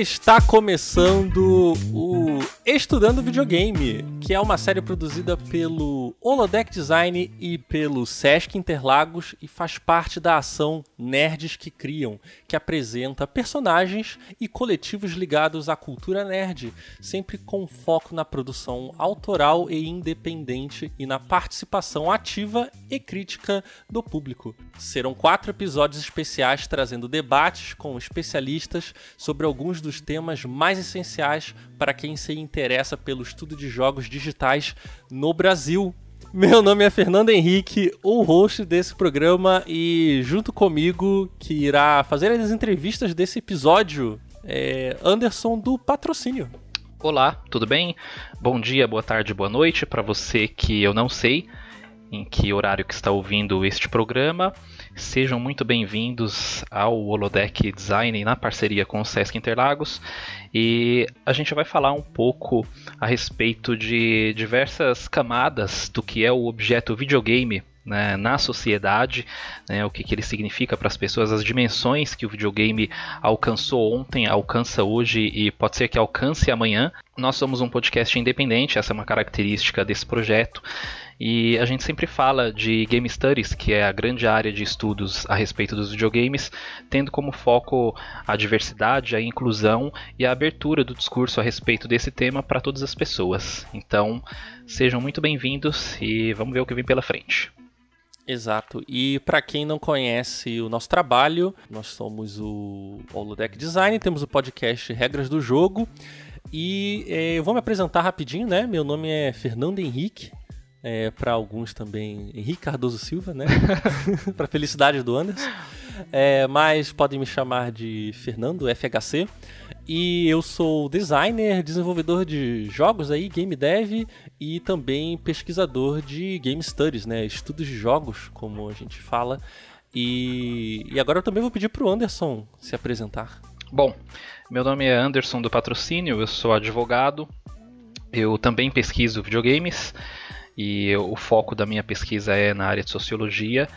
Está começando o Estudando Videogame, que é uma série produzida pelo Holodeck Design e pelo Sesc Interlagos e faz parte da ação Nerds que Criam, que apresenta personagens e coletivos ligados à cultura nerd, sempre com foco na produção autoral e independente e na participação ativa e crítica do público. Serão quatro episódios especiais trazendo debates com especialistas sobre alguns dos temas mais essenciais para quem se interessa pelo estudo de jogos digitais no Brasil. Meu nome é Fernando Henrique, o host desse programa, e junto comigo, que irá fazer as entrevistas desse episódio, é Anderson do Patrocínio. Olá, tudo bem? Bom dia, boa tarde, boa noite para você que eu não sei em que horário que está ouvindo este programa. Sejam muito bem-vindos ao Holodeck Design na parceria com o Sesc Interlagos. E a gente vai falar um pouco a respeito de diversas camadas do que é o objeto videogame né, na sociedade, né, o que, que ele significa para as pessoas, as dimensões que o videogame alcançou ontem, alcança hoje e pode ser que alcance amanhã. Nós somos um podcast independente, essa é uma característica desse projeto. E a gente sempre fala de Game Studies, que é a grande área de estudos a respeito dos videogames, tendo como foco a diversidade, a inclusão e a abertura do discurso a respeito desse tema para todas as pessoas. Então, sejam muito bem-vindos e vamos ver o que vem pela frente. Exato. E para quem não conhece o nosso trabalho, nós somos o Holodeck Design, temos o podcast Regras do Jogo. E eh, eu vou me apresentar rapidinho, né? Meu nome é Fernando Henrique, é, para alguns também Henrique Cardoso Silva, né? para felicidade do Anderson. É, mas podem me chamar de Fernando FHC. E eu sou designer, desenvolvedor de jogos aí, game dev e também pesquisador de game studies, né? Estudos de jogos, como a gente fala. E, e agora eu também vou pedir pro Anderson se apresentar. Bom, meu nome é Anderson do Patrocínio, eu sou advogado, eu também pesquiso videogames e o foco da minha pesquisa é na área de sociologia.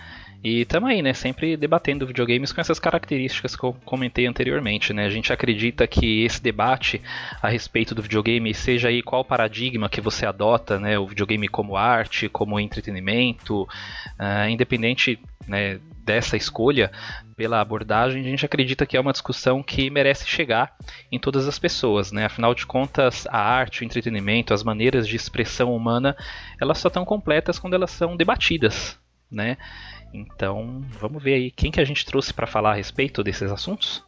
E estamos aí, né, sempre debatendo videogames com essas características que eu comentei anteriormente, né? A gente acredita que esse debate a respeito do videogame, seja aí qual paradigma que você adota, né, o videogame como arte, como entretenimento, uh, independente né, dessa escolha pela abordagem, a gente acredita que é uma discussão que merece chegar em todas as pessoas, né? Afinal de contas, a arte, o entretenimento, as maneiras de expressão humana, elas só estão completas quando elas são debatidas, né? Então, vamos ver aí quem que a gente trouxe para falar a respeito desses assuntos.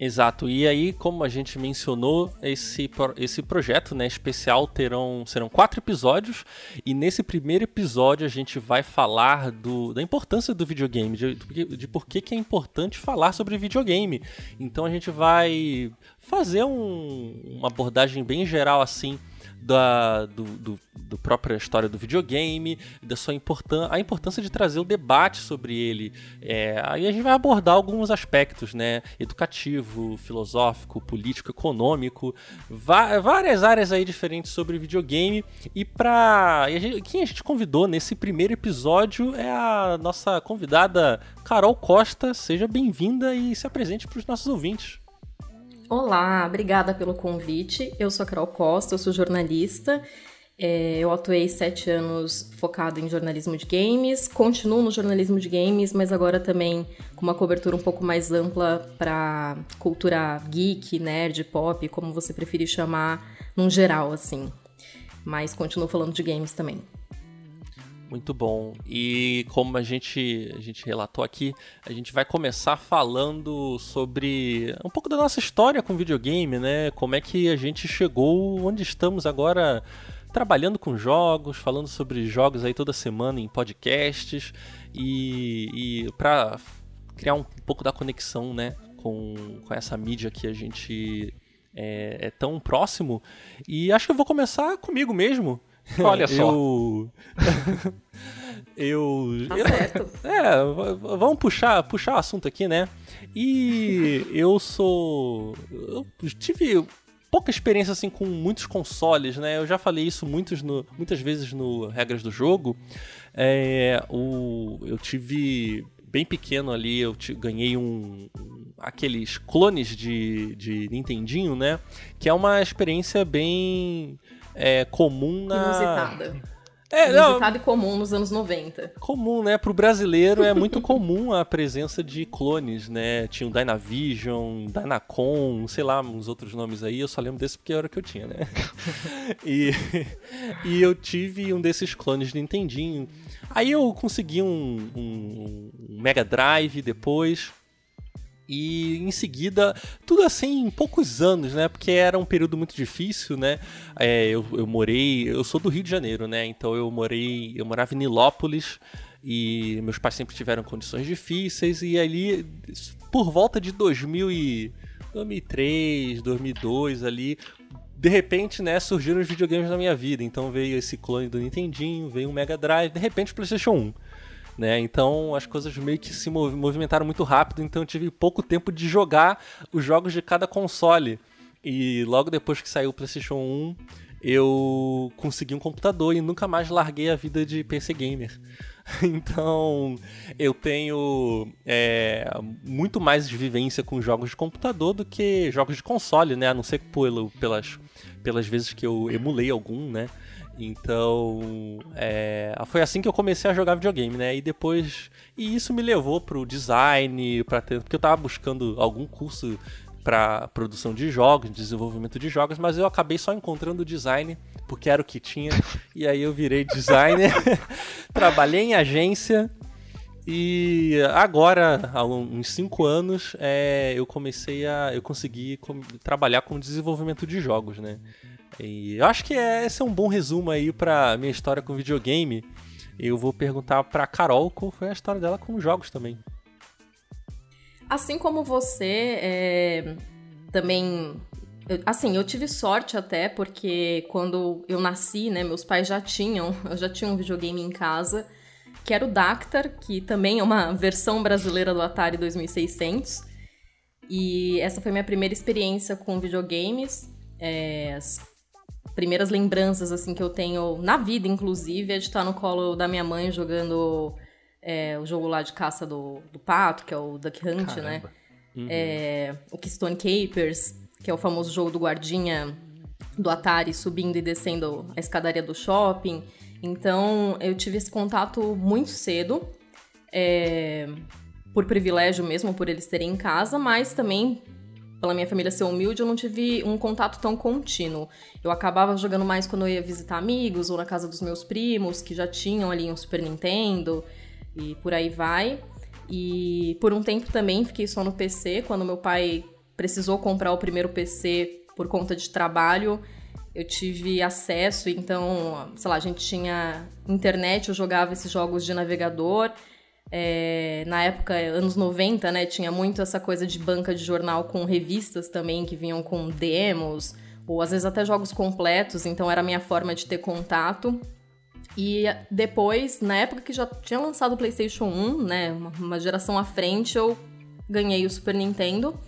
Exato. E aí, como a gente mencionou, esse, esse projeto né, especial terão, serão quatro episódios. E nesse primeiro episódio a gente vai falar do, da importância do videogame, de, de por que, que é importante falar sobre videogame. Então a gente vai fazer um, uma abordagem bem geral assim da do, do, do, própria história do videogame, da sua importância, a importância de trazer o debate sobre ele. É, aí a gente vai abordar alguns aspectos, né? Educativo, filosófico, político, econômico, várias áreas aí diferentes sobre videogame. E para quem a gente convidou nesse primeiro episódio é a nossa convidada Carol Costa. Seja bem-vinda e se apresente para os nossos ouvintes. Olá, obrigada pelo convite. Eu sou a Carol Costa, eu sou jornalista. É, eu atuei sete anos focado em jornalismo de games, continuo no jornalismo de games, mas agora também com uma cobertura um pouco mais ampla para cultura geek, nerd, pop, como você preferir chamar, num geral, assim. Mas continuo falando de games também. Muito bom. E como a gente, a gente relatou aqui, a gente vai começar falando sobre um pouco da nossa história com videogame, né? Como é que a gente chegou onde estamos agora trabalhando com jogos, falando sobre jogos aí toda semana em podcasts e, e para criar um pouco da conexão, né, com, com essa mídia que a gente é, é tão próximo. E acho que eu vou começar comigo mesmo. Olha só. Eu. eu. Tá certo. É, vamos puxar, puxar o assunto aqui, né? E eu sou. Eu tive pouca experiência assim com muitos consoles, né? Eu já falei isso muitos no, muitas vezes no Regras do Jogo. É, o, eu tive bem pequeno ali, eu te, ganhei um, um, aqueles clones de, de Nintendinho, né? Que é uma experiência bem é, comum na. Inusitada. É, Inusitado não, e comum nos anos 90. Comum, né? Pro brasileiro é muito comum a presença de clones, né? Tinha o Dynavision, Dynacon, sei lá, uns outros nomes aí. Eu só lembro desse porque era o que eu tinha, né? e, e eu tive um desses clones de Nintendinho. Aí eu consegui um, um, um Mega Drive depois. E em seguida, tudo assim em poucos anos, né? Porque era um período muito difícil, né? É, eu, eu morei. Eu sou do Rio de Janeiro, né? Então eu morei. Eu morava em Nilópolis e meus pais sempre tiveram condições difíceis. E ali, por volta de 2000 e 2003, 2002 ali, de repente, né, surgiram os videogames na minha vida. Então veio esse clone do Nintendinho, veio o Mega Drive, de repente o PlayStation 1. Né? Então as coisas meio que se movimentaram muito rápido, então eu tive pouco tempo de jogar os jogos de cada console. E logo depois que saiu o PlayStation 1, eu consegui um computador e nunca mais larguei a vida de PC gamer. Então eu tenho é, muito mais vivência com jogos de computador do que jogos de console, né? A não ser pelo, pelas, pelas vezes que eu emulei algum, né? Então, é, foi assim que eu comecei a jogar videogame, né? E depois, e isso me levou pro design, para ter, porque eu tava buscando algum curso para produção de jogos, desenvolvimento de jogos, mas eu acabei só encontrando design porque era o que tinha. e aí eu virei designer, trabalhei em agência e agora, há uns 5 anos, é, eu comecei a. eu consegui trabalhar com desenvolvimento de jogos, né? E eu acho que é, esse é um bom resumo aí pra minha história com videogame. Eu vou perguntar pra Carol qual foi a história dela com jogos também. Assim como você, é, também. Assim, eu tive sorte até, porque quando eu nasci, né, meus pais já tinham, eu já tinha um videogame em casa, que era o Dactar, que também é uma versão brasileira do Atari 2600. E essa foi minha primeira experiência com videogames. É, primeiras lembranças assim que eu tenho na vida, inclusive, é de estar no colo da minha mãe jogando é, o jogo lá de caça do, do pato, que é o Duck Hunt, né? Caramba. né? Uhum. É, o Keystone Capers, que é o famoso jogo do guardinha do Atari subindo e descendo a escadaria do shopping. Então eu tive esse contato muito cedo, é, por privilégio mesmo, por eles terem em casa, mas também pela minha família ser humilde, eu não tive um contato tão contínuo. Eu acabava jogando mais quando eu ia visitar amigos ou na casa dos meus primos, que já tinham ali um Super Nintendo e por aí vai. E por um tempo também fiquei só no PC, quando meu pai precisou comprar o primeiro PC por conta de trabalho. Eu tive acesso, então, sei lá, a gente tinha internet, eu jogava esses jogos de navegador. É, na época, anos 90, né, tinha muito essa coisa de banca de jornal com revistas também, que vinham com demos, ou às vezes até jogos completos, então era a minha forma de ter contato. E depois, na época que já tinha lançado o PlayStation 1, né, uma geração à frente, eu ganhei o Super Nintendo.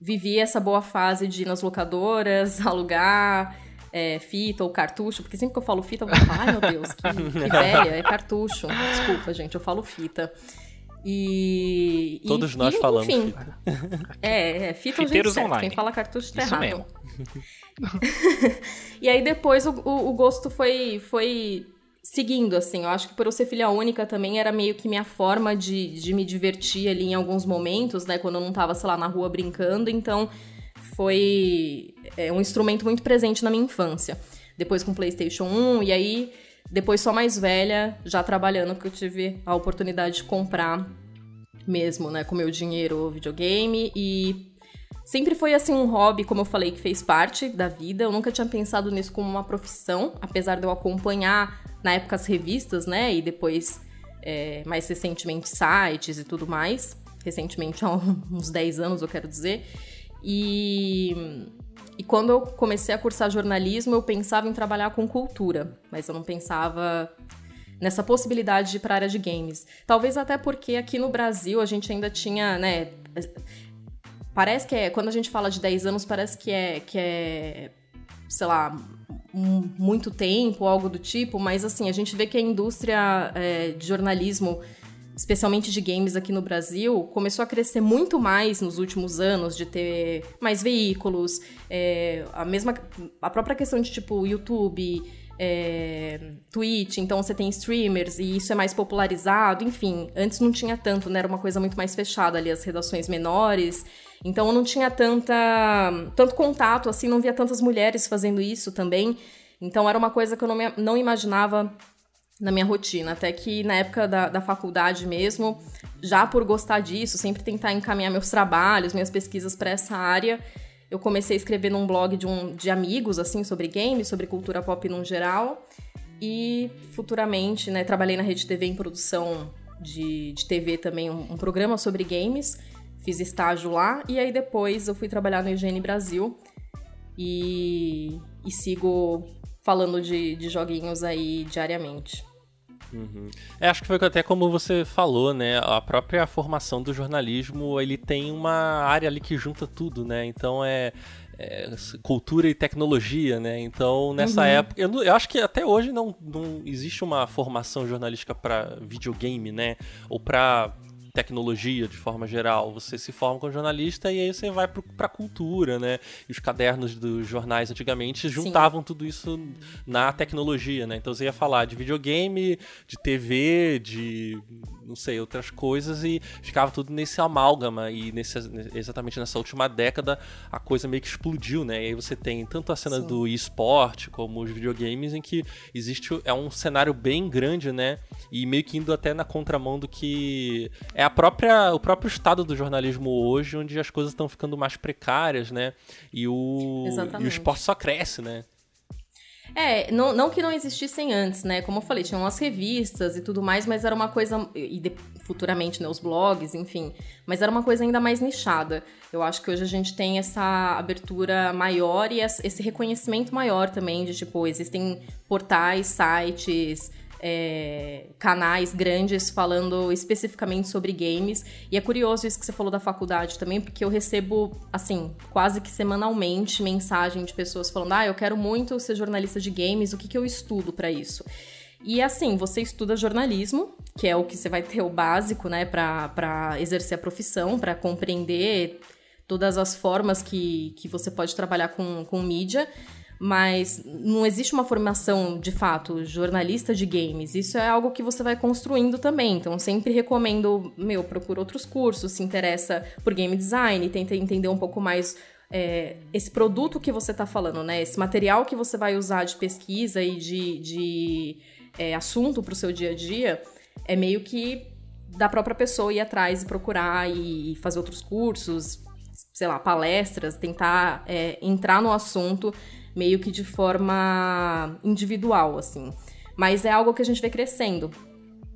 Vivi essa boa fase de ir nas locadoras, alugar, é, fita ou cartucho, porque sempre que eu falo fita, eu vou falar, ai meu Deus, que, que velha, é cartucho. Desculpa, gente, eu falo fita. E. Todos e, nós e, falamos enfim, fita. É, é fita Fiteiros gente Quem fala cartucho tá Isso errado. Mesmo. e aí depois o, o, o, gosto foi, foi seguindo, assim. Eu acho que por eu ser filha única também era meio que minha forma de, de me divertir ali em alguns momentos, né? Quando eu não tava, sei lá, na rua brincando. Então foi é, um instrumento muito presente na minha infância. Depois com PlayStation 1, e aí, depois só mais velha, já trabalhando, que eu tive a oportunidade de comprar mesmo, né, com meu dinheiro videogame. E sempre foi assim um hobby, como eu falei, que fez parte da vida. Eu nunca tinha pensado nisso como uma profissão, apesar de eu acompanhar na época as revistas, né, e depois, é, mais recentemente, sites e tudo mais. Recentemente, há uns 10 anos, eu quero dizer. E, e quando eu comecei a cursar jornalismo, eu pensava em trabalhar com cultura, mas eu não pensava nessa possibilidade de ir para a área de games. Talvez até porque aqui no Brasil a gente ainda tinha, né, parece que é, quando a gente fala de 10 anos, parece que é que é, sei lá, muito tempo, algo do tipo, mas assim, a gente vê que a indústria é, de jornalismo especialmente de games aqui no Brasil, começou a crescer muito mais nos últimos anos, de ter mais veículos, é, a mesma, a própria questão de tipo YouTube, é, Twitch, então você tem streamers e isso é mais popularizado, enfim, antes não tinha tanto, né? Era uma coisa muito mais fechada ali, as redações menores. Então eu não tinha tanta, tanto contato, assim, não via tantas mulheres fazendo isso também. Então era uma coisa que eu não, me, não imaginava na minha rotina. Até que na época da, da faculdade mesmo, já por gostar disso, sempre tentar encaminhar meus trabalhos, minhas pesquisas para essa área, eu comecei a escrever num blog de, um, de amigos, assim, sobre games, sobre cultura pop no geral. E futuramente, né, trabalhei na Rede TV em produção de, de TV também, um, um programa sobre games. Fiz estágio lá e aí depois eu fui trabalhar no IGN Brasil e, e sigo falando de, de joguinhos aí diariamente. Uhum. É, acho que foi até como você falou, né? A própria formação do jornalismo, ele tem uma área ali que junta tudo, né? Então é, é cultura e tecnologia, né? Então nessa uhum. época, eu, eu, acho que até hoje não, não existe uma formação jornalística para videogame, né? Ou para tecnologia de forma geral. Você se forma como jornalista e aí você vai para a cultura, né? E os cadernos dos jornais antigamente juntavam Sim. tudo isso na tecnologia, né? Então você ia falar de videogame, de TV, de não sei, outras coisas e ficava tudo nesse amálgama e nesse, exatamente nessa última década a coisa meio que explodiu, né? E aí você tem tanto a cena Sim. do esporte como os videogames em que existe é um cenário bem grande, né? E meio que indo até na contramão do que é a própria o próprio estado do jornalismo hoje, onde as coisas estão ficando mais precárias, né? E o e o esporte só cresce, né? É, não, não que não existissem antes, né? Como eu falei, tinham as revistas e tudo mais, mas era uma coisa. E de, futuramente, né, os blogs, enfim. Mas era uma coisa ainda mais nichada. Eu acho que hoje a gente tem essa abertura maior e esse reconhecimento maior também de, tipo, existem portais, sites é, canais grandes falando especificamente sobre games. E é curioso isso que você falou da faculdade também, porque eu recebo, assim, quase que semanalmente mensagem de pessoas falando: ah, eu quero muito ser jornalista de games, o que, que eu estudo para isso? E assim, você estuda jornalismo, que é o que você vai ter o básico, né, para exercer a profissão, para compreender todas as formas que, que você pode trabalhar com, com mídia mas não existe uma formação de fato jornalista de games. Isso é algo que você vai construindo também. Então, sempre recomendo, meu, procura outros cursos, se interessa por game design, tenta entender um pouco mais é, esse produto que você está falando, né? Esse material que você vai usar de pesquisa e de, de é, assunto para o seu dia a dia é meio que da própria pessoa ir atrás e procurar e fazer outros cursos, sei lá, palestras, tentar é, entrar no assunto meio que de forma individual, assim. Mas é algo que a gente vê crescendo.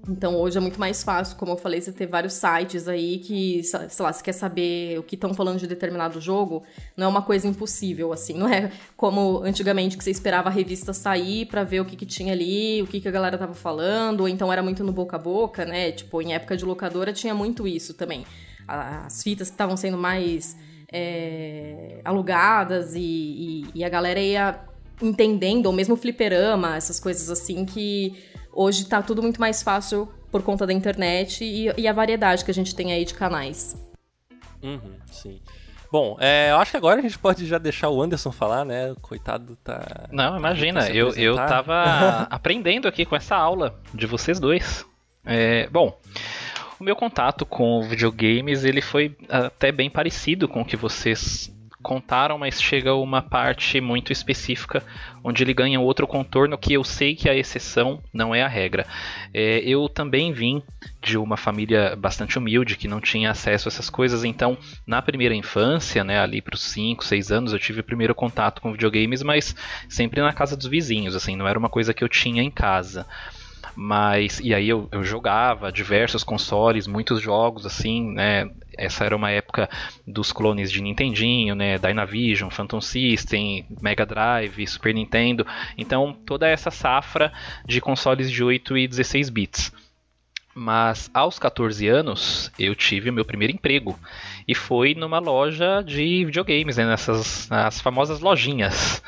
Então hoje é muito mais fácil, como eu falei, você ter vários sites aí que, sei lá, você quer saber o que estão falando de determinado jogo, não é uma coisa impossível, assim. Não é como antigamente que você esperava a revista sair para ver o que, que tinha ali, o que, que a galera tava falando, ou então era muito no boca a boca, né? Tipo, em época de locadora tinha muito isso também. As fitas que estavam sendo mais é, alugadas e, e, e, a galera ia entendendo, ou mesmo fliperama, essas coisas assim, que hoje tá tudo muito mais fácil por conta da internet e, e a variedade que a gente tem aí de canais. Uhum, sim. Bom, é, eu acho que agora a gente pode já deixar o Anderson falar, né? Coitado tá. Não, imagina, eu, eu tava aprendendo aqui com essa aula de vocês dois. É, bom, o meu contato com videogames ele foi até bem parecido com o que vocês contaram, mas chega uma parte muito específica onde ele ganha outro contorno que eu sei que a exceção não é a regra. É, eu também vim de uma família bastante humilde que não tinha acesso a essas coisas, então na primeira infância, né, ali para os 5, 6 anos, eu tive o primeiro contato com videogames, mas sempre na casa dos vizinhos, assim, não era uma coisa que eu tinha em casa. Mas, e aí eu, eu jogava diversos consoles, muitos jogos, assim, né? Essa era uma época dos clones de Nintendinho, né? Dynavision, Phantom System, Mega Drive, Super Nintendo. Então, toda essa safra de consoles de 8 e 16 bits. Mas aos 14 anos eu tive meu primeiro emprego e foi numa loja de videogames, né, nessas as famosas lojinhas.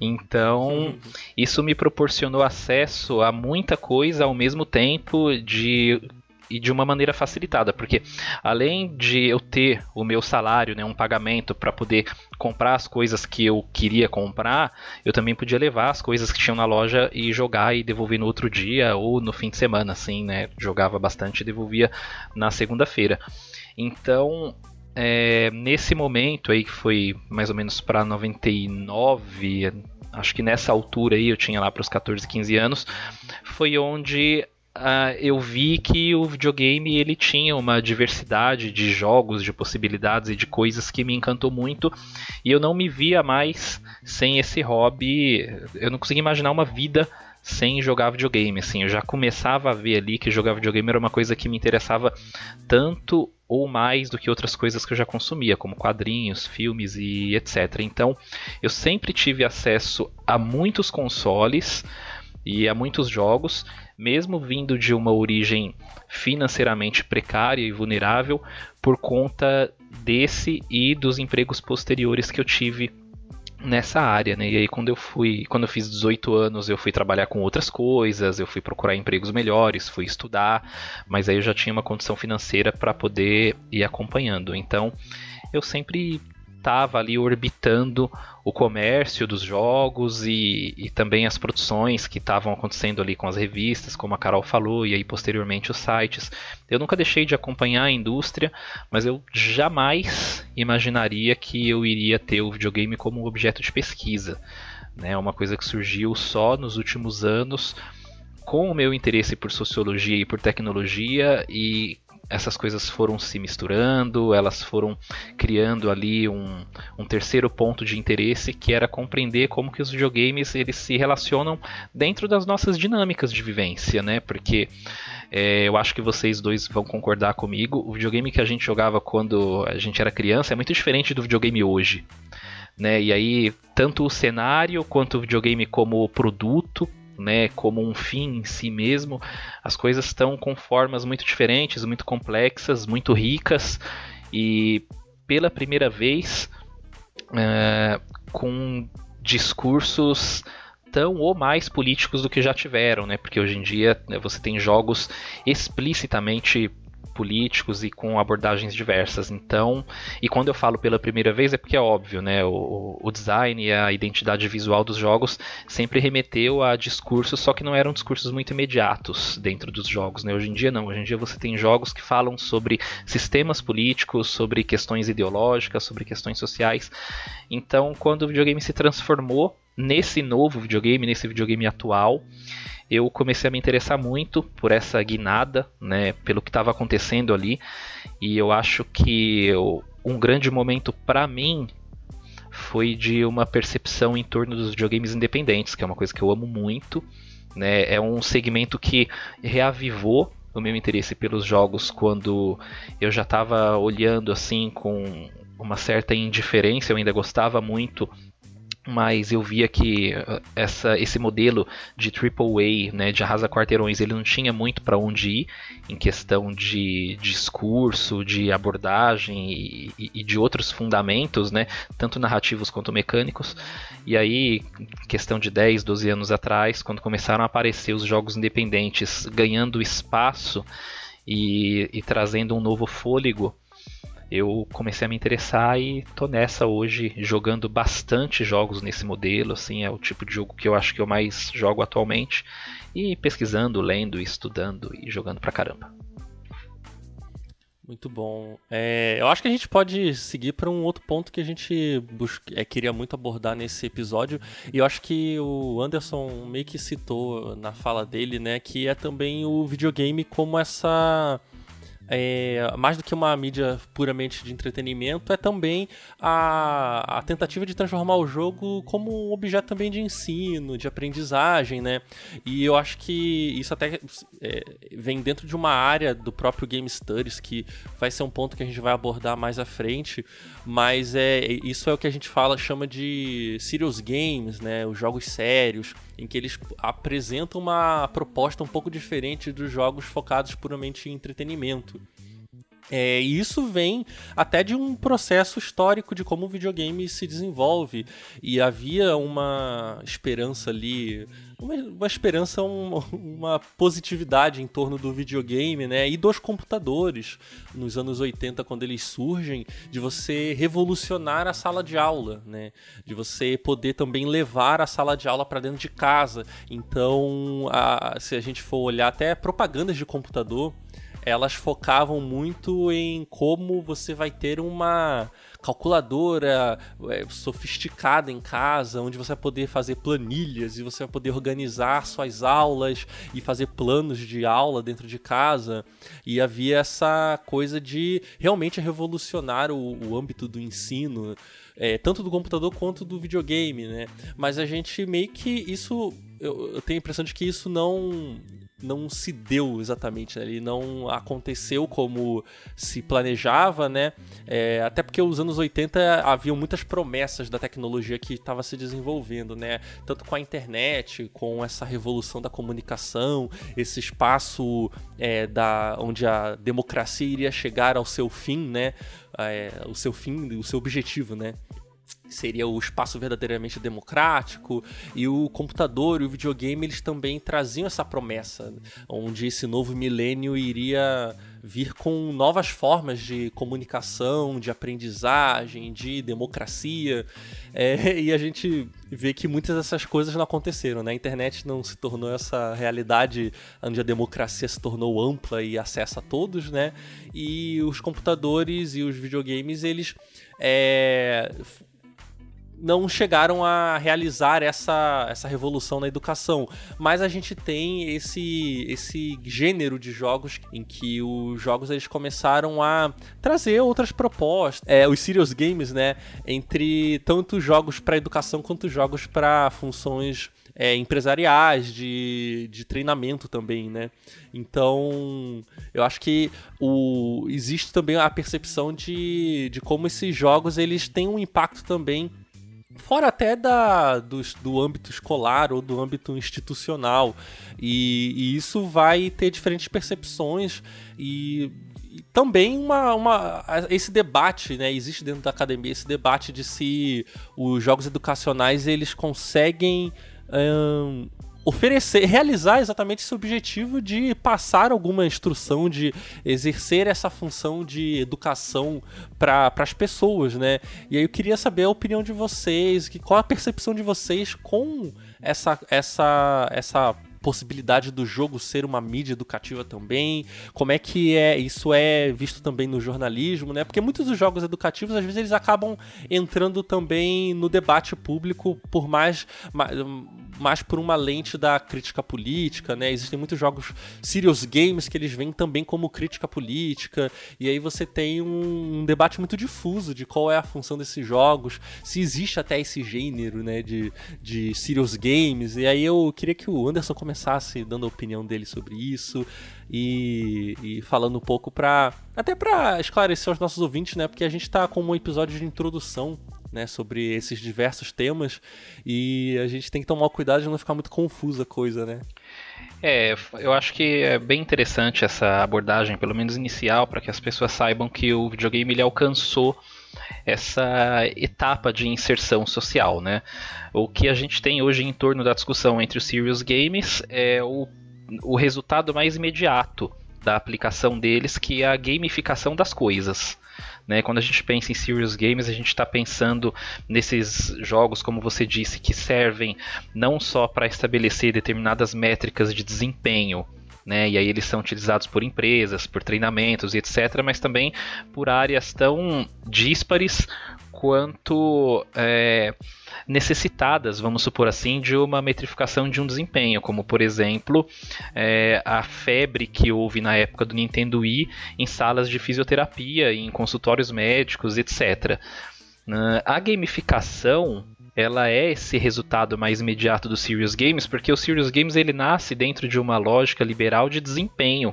Então, uhum. isso me proporcionou acesso a muita coisa ao mesmo tempo de e de uma maneira facilitada, porque além de eu ter o meu salário, né, um pagamento para poder comprar as coisas que eu queria comprar, eu também podia levar as coisas que tinham na loja e jogar e devolver no outro dia ou no fim de semana, assim, né? Jogava bastante e devolvia na segunda-feira. Então, é, nesse momento aí que foi mais ou menos para 99, acho que nessa altura aí eu tinha lá para os 14, 15 anos, foi onde uh, eu vi que o videogame ele tinha uma diversidade de jogos, de possibilidades e de coisas que me encantou muito e eu não me via mais sem esse hobby. Eu não conseguia imaginar uma vida sem jogar videogame, assim, eu já começava a ver ali que jogar videogame era uma coisa que me interessava tanto ou mais do que outras coisas que eu já consumia, como quadrinhos, filmes e etc. Então, eu sempre tive acesso a muitos consoles e a muitos jogos, mesmo vindo de uma origem financeiramente precária e vulnerável, por conta desse e dos empregos posteriores que eu tive nessa área, né? E aí quando eu fui, quando eu fiz 18 anos, eu fui trabalhar com outras coisas, eu fui procurar empregos melhores, fui estudar, mas aí eu já tinha uma condição financeira para poder ir acompanhando. Então, eu sempre estava ali orbitando o comércio dos jogos e, e também as produções que estavam acontecendo ali com as revistas, como a Carol falou, e aí posteriormente os sites. Eu nunca deixei de acompanhar a indústria, mas eu jamais imaginaria que eu iria ter o videogame como objeto de pesquisa. É né? uma coisa que surgiu só nos últimos anos com o meu interesse por sociologia e por tecnologia e essas coisas foram se misturando, elas foram criando ali um, um, terceiro ponto de interesse que era compreender como que os videogames eles se relacionam dentro das nossas dinâmicas de vivência, né? Porque é, eu acho que vocês dois vão concordar comigo, o videogame que a gente jogava quando a gente era criança é muito diferente do videogame hoje. Né? E aí, tanto o cenário quanto o videogame como produto né, como um fim em si mesmo, as coisas estão com formas muito diferentes, muito complexas, muito ricas. E pela primeira vez é, com discursos tão ou mais políticos do que já tiveram, né? Porque hoje em dia né, você tem jogos explicitamente políticos e com abordagens diversas. Então, e quando eu falo pela primeira vez é porque é óbvio, né? O, o design e a identidade visual dos jogos sempre remeteu a discursos, só que não eram discursos muito imediatos dentro dos jogos, né? Hoje em dia não. Hoje em dia você tem jogos que falam sobre sistemas políticos, sobre questões ideológicas, sobre questões sociais. Então, quando o videogame se transformou nesse novo videogame, nesse videogame atual, eu comecei a me interessar muito por essa guinada, né, pelo que estava acontecendo ali, e eu acho que eu, um grande momento para mim foi de uma percepção em torno dos videogames independentes, que é uma coisa que eu amo muito, né, é um segmento que reavivou o meu interesse pelos jogos quando eu já estava olhando assim com uma certa indiferença, eu ainda gostava muito mas eu via que uh, essa, esse modelo de AAA, né, de arrasa quarteirões, ele não tinha muito para onde ir em questão de, discurso, de abordagem e, e, de outros fundamentos, né, tanto narrativos quanto mecânicos. E aí, questão de 10, 12 anos atrás, quando começaram a aparecer os jogos independentes ganhando espaço e, e trazendo um novo fôlego, eu comecei a me interessar e tô nessa hoje jogando bastante jogos nesse modelo, assim, é o tipo de jogo que eu acho que eu mais jogo atualmente e pesquisando, lendo, estudando e jogando pra caramba. Muito bom. É, eu acho que a gente pode seguir para um outro ponto que a gente busca, é, queria muito abordar nesse episódio. E eu acho que o Anderson meio que citou na fala dele, né? Que é também o videogame como essa é, mais do que uma mídia puramente de entretenimento, é também a, a, tentativa de transformar o jogo como um objeto também de ensino, de aprendizagem, né? E eu acho que isso até é, vem dentro de uma área do próprio Game Studies, que vai ser um ponto que a gente vai abordar mais à frente, mas é, isso é o que a gente fala, chama de serious games, né? Os jogos sérios, em que eles apresentam uma proposta um pouco diferente dos jogos focados puramente em entretenimento. É, e isso vem até de um processo histórico de como o videogame se desenvolve. E havia uma esperança ali, uma, uma esperança, um, uma positividade em torno do videogame, né? E dos computadores nos anos 80, quando eles surgem, de você revolucionar a sala de aula, né? De você poder também levar a sala de aula para dentro de casa. Então, a, se a gente for olhar até propagandas de computador elas focavam muito em como você vai ter uma calculadora é, sofisticada em casa, onde você vai poder fazer planilhas e você vai poder organizar suas aulas e fazer planos de aula dentro de casa. E havia essa coisa de realmente revolucionar o, o âmbito do ensino. É, tanto do computador quanto do videogame, né? Mas a gente meio que isso. Eu, eu tenho a impressão de que isso não não se deu exatamente, né? ele não aconteceu como se planejava, né? É, até porque os anos 80 haviam muitas promessas da tecnologia que estava se desenvolvendo, né? Tanto com a internet, com essa revolução da comunicação, esse espaço é, da, onde a democracia iria chegar ao seu fim, né? É, o seu fim, o seu objetivo, né? Seria o espaço verdadeiramente democrático e o computador e o videogame eles também traziam essa promessa onde esse novo milênio iria vir com novas formas de comunicação, de aprendizagem, de democracia é, e a gente vê que muitas dessas coisas não aconteceram, né? A internet não se tornou essa realidade onde a democracia se tornou ampla e acessa a todos, né? E os computadores e os videogames eles é, não chegaram a realizar essa, essa revolução na educação. Mas a gente tem esse, esse gênero de jogos em que os jogos eles começaram a trazer outras propostas. É, os serious games, né? Entre tanto jogos para educação quanto jogos para funções é, empresariais, de, de treinamento também, né? Então, eu acho que o, existe também a percepção de, de como esses jogos eles têm um impacto também fora até da, do, do âmbito escolar ou do âmbito institucional. E, e isso vai ter diferentes percepções e, e também uma, uma, esse debate, né? Existe dentro da academia esse debate de se os jogos educacionais eles conseguem hum, oferecer, realizar exatamente esse objetivo de passar alguma instrução, de exercer essa função de educação para as pessoas, né? E aí eu queria saber a opinião de vocês, que, qual a percepção de vocês com essa, essa, essa possibilidade do jogo ser uma mídia educativa também, como é que é isso é visto também no jornalismo, né? Porque muitos dos jogos educativos às vezes eles acabam entrando também no debate público por mais, mais por uma lente da crítica política, né? Existem muitos jogos serious games que eles vêm também como crítica política, e aí você tem um, um, debate muito difuso de qual é a função desses jogos, se existe até esse gênero, né, de, de serious games, e aí eu queria que o Anderson começasse dando a opinião dele sobre isso, e, e falando um pouco para até para esclarecer aos nossos ouvintes, né? Porque a gente está com um episódio de introdução né, sobre esses diversos temas e a gente tem que tomar cuidado de não ficar muito confusa a coisa, né? É, eu acho que é bem interessante essa abordagem, pelo menos inicial, para que as pessoas saibam que o videogame ele alcançou essa etapa de inserção social, né? O que a gente tem hoje em torno da discussão entre os serious games é o, o resultado mais imediato da aplicação deles, que é a gamificação das coisas. Né? Quando a gente pensa em serious games, a gente está pensando nesses jogos, como você disse, que servem não só para estabelecer determinadas métricas de desempenho, né? E aí eles são utilizados por empresas, por treinamentos e etc., mas também por áreas tão díspares quanto é, necessitadas, vamos supor assim, de uma metrificação de um desempenho, como por exemplo é, a febre que houve na época do Nintendo Wii em salas de fisioterapia, em consultórios médicos, etc. A gamificação ela é esse resultado mais imediato do Serious Games, porque o Serious Games ele nasce dentro de uma lógica liberal de desempenho.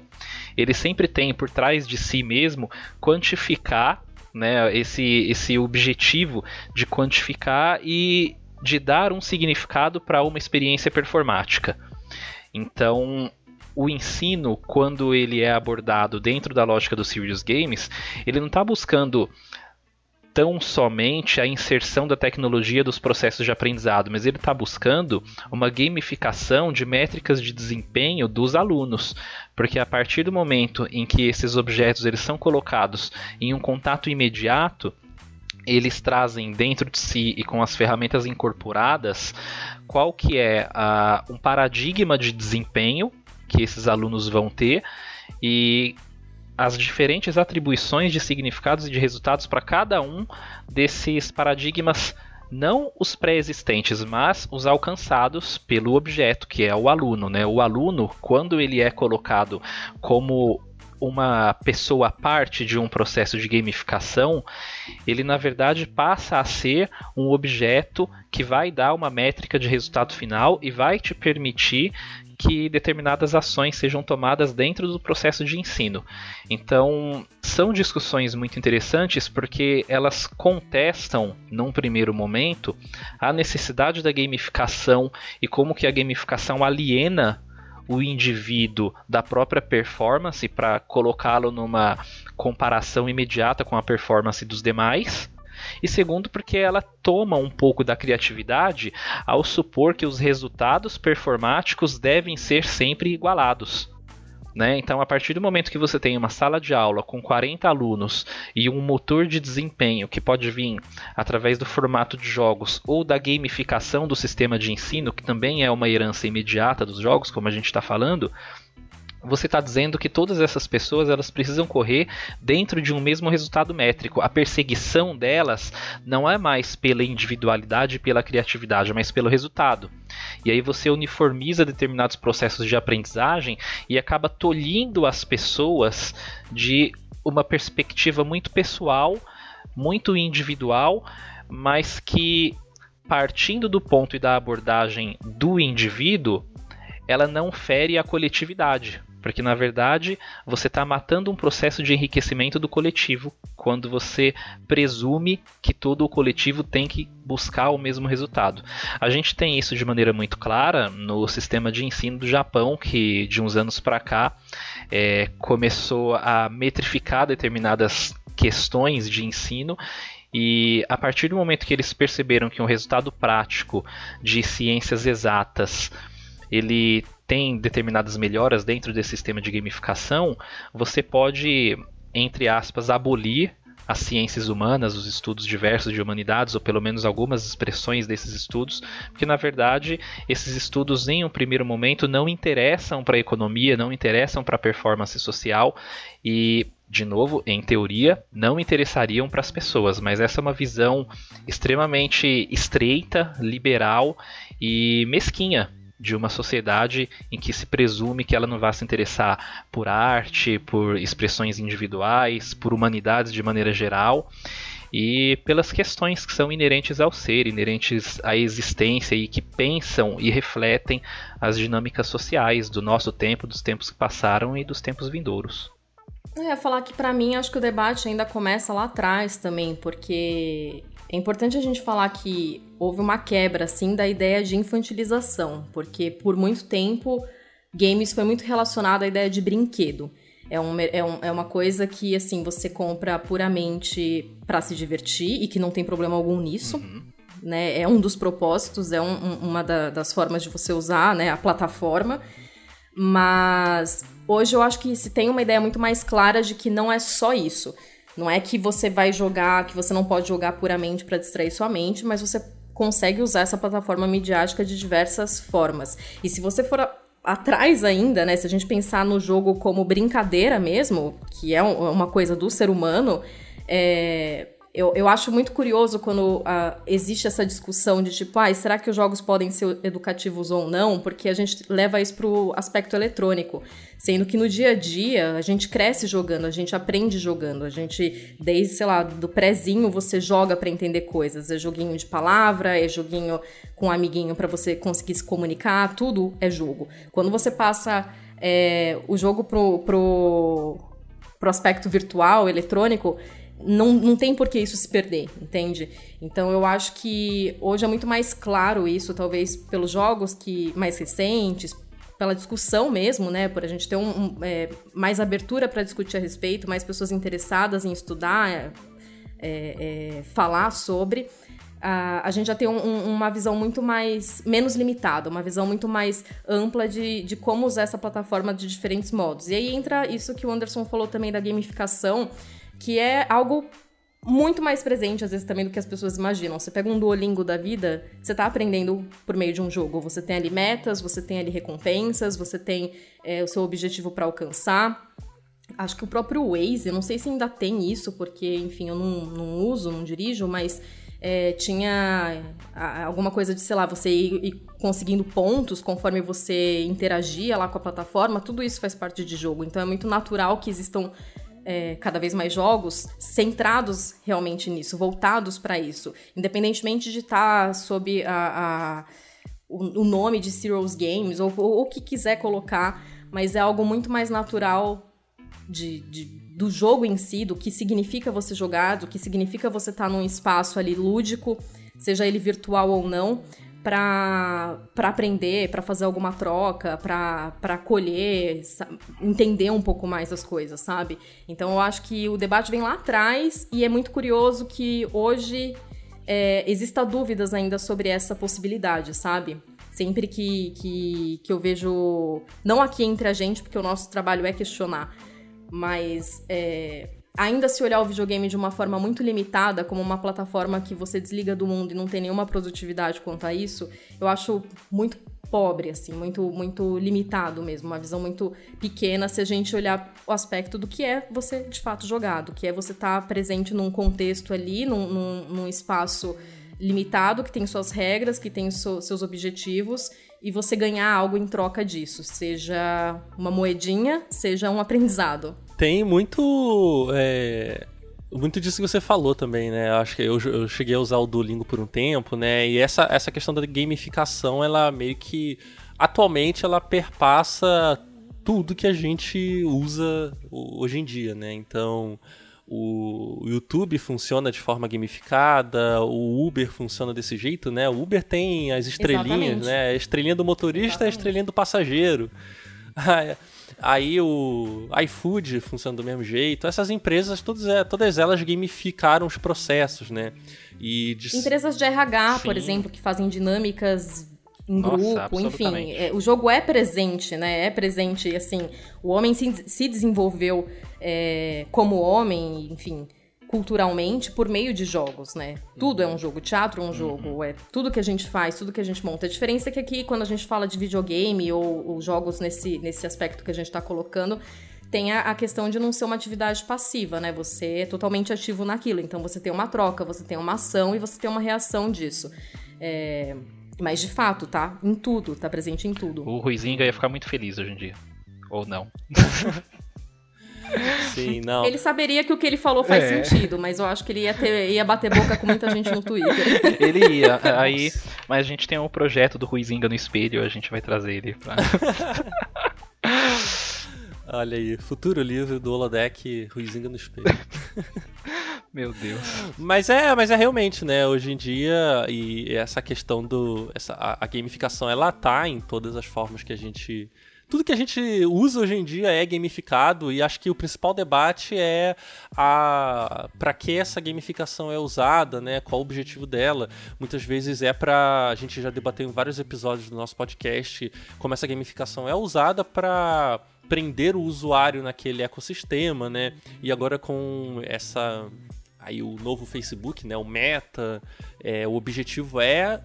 Ele sempre tem por trás de si mesmo quantificar né, esse, esse objetivo de quantificar e de dar um significado para uma experiência performática. Então, o ensino, quando ele é abordado dentro da lógica dos serious games, ele não está buscando tão somente a inserção da tecnologia dos processos de aprendizado, mas ele está buscando uma gamificação de métricas de desempenho dos alunos, porque a partir do momento em que esses objetos eles são colocados em um contato imediato, eles trazem dentro de si e com as ferramentas incorporadas qual que é uh, um paradigma de desempenho que esses alunos vão ter e as diferentes atribuições de significados e de resultados para cada um desses paradigmas, não os pré-existentes, mas os alcançados pelo objeto, que é o aluno. Né? O aluno, quando ele é colocado como uma pessoa parte de um processo de gamificação, ele na verdade passa a ser um objeto que vai dar uma métrica de resultado final e vai te permitir que determinadas ações sejam tomadas dentro do processo de ensino. Então, são discussões muito interessantes porque elas contestam, num primeiro momento, a necessidade da gamificação e como que a gamificação aliena o indivíduo da própria performance para colocá-lo numa comparação imediata com a performance dos demais e segundo, porque ela toma um pouco da criatividade ao supor que os resultados performáticos devem ser sempre igualados. Né? Então, a partir do momento que você tem uma sala de aula com 40 alunos e um motor de desempenho que pode vir através do formato de jogos ou da gamificação do sistema de ensino, que também é uma herança imediata dos jogos, como a gente está falando, você está dizendo que todas essas pessoas elas precisam correr dentro de um mesmo resultado métrico. A perseguição delas não é mais pela individualidade e pela criatividade, mas pelo resultado. E aí você uniformiza determinados processos de aprendizagem e acaba tolhindo as pessoas de uma perspectiva muito pessoal, muito individual, mas que partindo do ponto e da abordagem do indivíduo, ela não fere a coletividade. Porque na verdade você está matando um processo de enriquecimento do coletivo quando você presume que todo o coletivo tem que buscar o mesmo resultado. A gente tem isso de maneira muito clara no sistema de ensino do Japão, que de uns anos para cá é, começou a metrificar determinadas questões de ensino e a partir do momento que eles perceberam que um resultado prático de ciências exatas ele tem determinadas melhoras dentro desse sistema de gamificação, você pode, entre aspas, abolir as ciências humanas, os estudos diversos de humanidades, ou pelo menos algumas expressões desses estudos, porque na verdade esses estudos em um primeiro momento não interessam para a economia, não interessam para a performance social e de novo, em teoria, não interessariam para as pessoas, mas essa é uma visão extremamente estreita, liberal e mesquinha de uma sociedade em que se presume que ela não vai se interessar por arte, por expressões individuais, por humanidades de maneira geral e pelas questões que são inerentes ao ser, inerentes à existência e que pensam e refletem as dinâmicas sociais do nosso tempo, dos tempos que passaram e dos tempos vindouros. É, falar que para mim acho que o debate ainda começa lá atrás também, porque é importante a gente falar que houve uma quebra, assim, da ideia de infantilização, porque por muito tempo games foi muito relacionado à ideia de brinquedo. É, um, é, um, é uma coisa que, assim, você compra puramente para se divertir e que não tem problema algum nisso. Uhum. Né? É um dos propósitos, é um, uma da, das formas de você usar né, a plataforma. Mas hoje eu acho que se tem uma ideia muito mais clara de que não é só isso. Não é que você vai jogar, que você não pode jogar puramente para distrair sua mente, mas você consegue usar essa plataforma midiática de diversas formas. E se você for atrás ainda, né, se a gente pensar no jogo como brincadeira mesmo, que é uma coisa do ser humano, é, eu, eu acho muito curioso quando uh, existe essa discussão de tipo, ah, será que os jogos podem ser educativos ou não? Porque a gente leva isso pro aspecto eletrônico. Sendo que no dia a dia a gente cresce jogando, a gente aprende jogando, a gente, desde, sei lá, do prézinho você joga para entender coisas. É joguinho de palavra, é joguinho com um amiguinho para você conseguir se comunicar, tudo é jogo. Quando você passa é, o jogo pro, pro, pro aspecto virtual, eletrônico, não, não tem por que isso se perder, entende? Então eu acho que hoje é muito mais claro isso, talvez pelos jogos que mais recentes, pela discussão mesmo, né? Por a gente ter um, um é, mais abertura para discutir a respeito, mais pessoas interessadas em estudar, é, é, falar sobre. A, a gente já tem um, um, uma visão muito mais menos limitada, uma visão muito mais ampla de, de como usar essa plataforma de diferentes modos. E aí entra isso que o Anderson falou também da gamificação, que é algo muito mais presente, às vezes, também do que as pessoas imaginam. Você pega um Duolingo da vida, você está aprendendo por meio de um jogo. Você tem ali metas, você tem ali recompensas, você tem é, o seu objetivo para alcançar. Acho que o próprio Waze, eu não sei se ainda tem isso, porque, enfim, eu não, não uso, não dirijo, mas é, tinha alguma coisa de, sei lá, você ir, ir, conseguindo pontos conforme você interagia lá com a plataforma, tudo isso faz parte de jogo. Então é muito natural que existam é, cada vez mais jogos centrados realmente nisso, voltados para isso. Independentemente de estar tá sob a, a, o, o, nome de Zero's Games ou, o que quiser colocar, mas é algo muito mais natural de, de, do jogo em si, do que significa você jogar, do que significa você estar tá num espaço ali lúdico, seja ele virtual ou não, para aprender, para fazer alguma troca, para colher, entender um pouco mais as coisas, sabe? Então eu acho que o debate vem lá atrás e é muito curioso que hoje é, exista dúvidas ainda sobre essa possibilidade, sabe? Sempre que, que, que eu vejo, não aqui entre a gente, porque o nosso trabalho é questionar, mas é, ainda se olhar o videogame de uma forma muito limitada, como uma plataforma que você desliga do mundo e não tem nenhuma produtividade quanto a isso, eu acho muito pobre, assim, muito, muito limitado mesmo, uma visão muito pequena se a gente olhar o aspecto do que é você de fato jogado, que é você estar tá presente num contexto ali, num, num, num, espaço limitado, que tem suas regras, que tem so, seus objetivos, e você ganhar algo em troca disso, seja uma moedinha, seja um aprendizado tem muito. É, muito disso que você falou também, né? Acho que eu, eu cheguei a usar o Duolingo por um tempo, né? E essa, essa questão da gamificação, ela meio que. Atualmente, ela perpassa tudo que a gente usa hoje em dia, né? Então. O YouTube funciona de forma gamificada, o Uber funciona desse jeito, né? O Uber tem as estrelinhas, Exatamente. né? A estrelinha do motorista e a estrelinha do passageiro. Aí o iFood funciona do mesmo jeito. Essas empresas, todas, é, todas elas gamificaram os processos, né? E de... Empresas de RH, Sim. por exemplo, que fazem dinâmicas em Nossa, grupo, enfim. É, o jogo é presente, né? É presente, assim. O homem se, se desenvolveu é, como homem, enfim culturalmente por meio de jogos, né? Tudo é um jogo, teatro é um jogo, uhum. é tudo que a gente faz, tudo que a gente monta. A diferença é que aqui, quando a gente fala de videogame ou, ou jogos nesse, nesse aspecto que a gente está colocando, tem a, a, questão de não ser uma atividade passiva, né? Você é totalmente ativo naquilo. Então você tem uma troca, você tem uma ação e você tem uma reação disso. É... Mas de fato, tá? Em tudo, tá presente em tudo. O Ruizinho ia ficar muito feliz hoje em dia. Ou não. Sim, não. Ele saberia que o que ele falou faz é. sentido, mas eu acho que ele ia, ter, ia bater boca com muita gente no Twitter. Ele ia, aí. Mas a gente tem um projeto do Ruizinga no espelho, a gente vai trazer ele pra. Olha aí, futuro livro do Holodeck Ruizinga no espelho. Meu Deus. Mas é, mas é realmente, né? Hoje em dia, e essa questão do. Essa, a, a gamificação, ela tá em todas as formas que a gente tudo que a gente usa hoje em dia é gamificado e acho que o principal debate é a para que essa gamificação é usada, né? Qual o objetivo dela? Muitas vezes é para a gente já debateu em vários episódios do nosso podcast como essa gamificação é usada para prender o usuário naquele ecossistema, né? E agora com essa aí o novo Facebook, né? O Meta, é, o objetivo é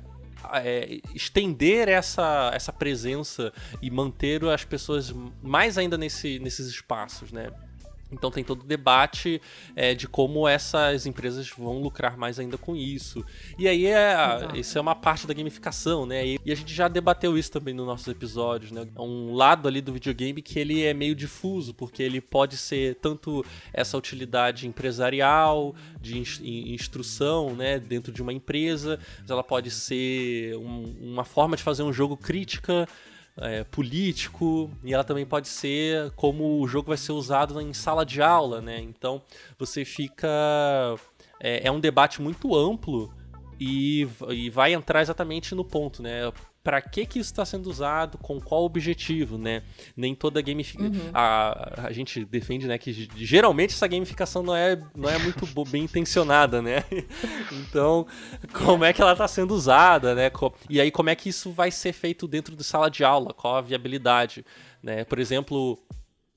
é, estender essa, essa presença e manter as pessoas mais ainda nesse, nesses espaços, né? Então tem todo o debate é, de como essas empresas vão lucrar mais ainda com isso. E aí é, isso é uma parte da gamificação, né? E, e, a gente já debateu isso também nos nossos episódios, né? Um lado ali do videogame que ele é meio difuso, porque ele pode ser tanto essa utilidade empresarial, de instrução, né, dentro de uma empresa, mas ela pode ser um, uma forma de fazer um jogo crítica é, político e ela também pode ser como o jogo vai ser usado em sala de aula, né? Então você fica é, é um debate muito amplo e, e vai entrar exatamente no ponto, né? Para que que isso está sendo usado, com qual objetivo, né? Nem toda gamificação... Uhum. A, a gente defende, né, que geralmente essa gamificação não é, não é muito bem intencionada, né? então, como é que ela está sendo usada, né? E aí, como é que isso vai ser feito dentro de sala de aula? Qual a viabilidade? Né? Por exemplo,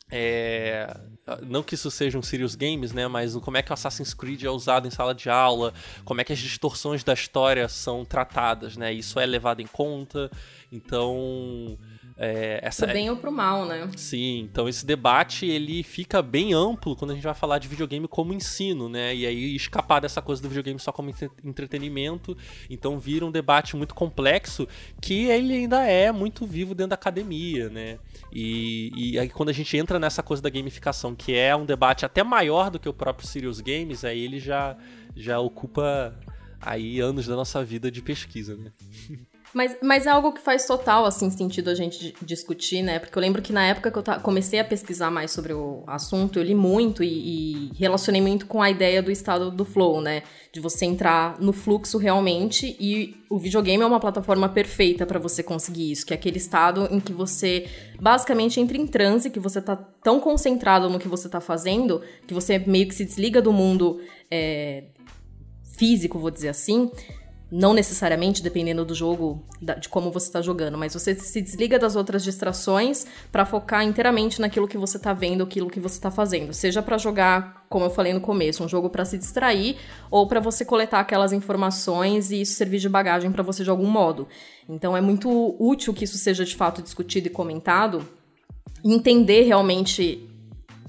é, não que isso seja um serious games, né? Mas como é que o Assassin's Creed é usado em sala de aula, como é que as distorções da história são tratadas, né? Isso é levado em conta. Então, é, essa, pro bem ou pro mal, né? Sim, então esse debate ele fica bem amplo quando a gente vai falar de videogame como ensino, né? E aí escapar dessa coisa do videogame só como entretenimento, então vira um debate muito complexo que ele ainda é muito vivo dentro da academia, né? E, e aí quando a gente entra nessa coisa da gamificação, que é um debate até maior do que o próprio Serious Games, aí ele já, já ocupa aí anos da nossa vida de pesquisa, né? Mas, mas é algo que faz total, assim, sentido a gente discutir, né? Porque eu lembro que na época que eu comecei a pesquisar mais sobre o assunto, eu li muito e, e, relacionei muito com a ideia do estado do flow, né? De você entrar no fluxo realmente e o videogame é uma plataforma perfeita para você conseguir isso, que é aquele estado em que você basicamente entra em transe, que você tá tão concentrado no que você tá fazendo, que você meio que se desliga do mundo é, físico, vou dizer assim, não necessariamente dependendo do jogo, de como você está jogando, mas você se desliga das outras distrações para focar inteiramente naquilo que você está vendo, aquilo que você está fazendo. Seja para jogar, como eu falei no começo, um jogo para se distrair ou para você coletar aquelas informações e isso servir de bagagem para você de algum modo. Então é muito útil que isso seja de fato discutido e comentado, entender realmente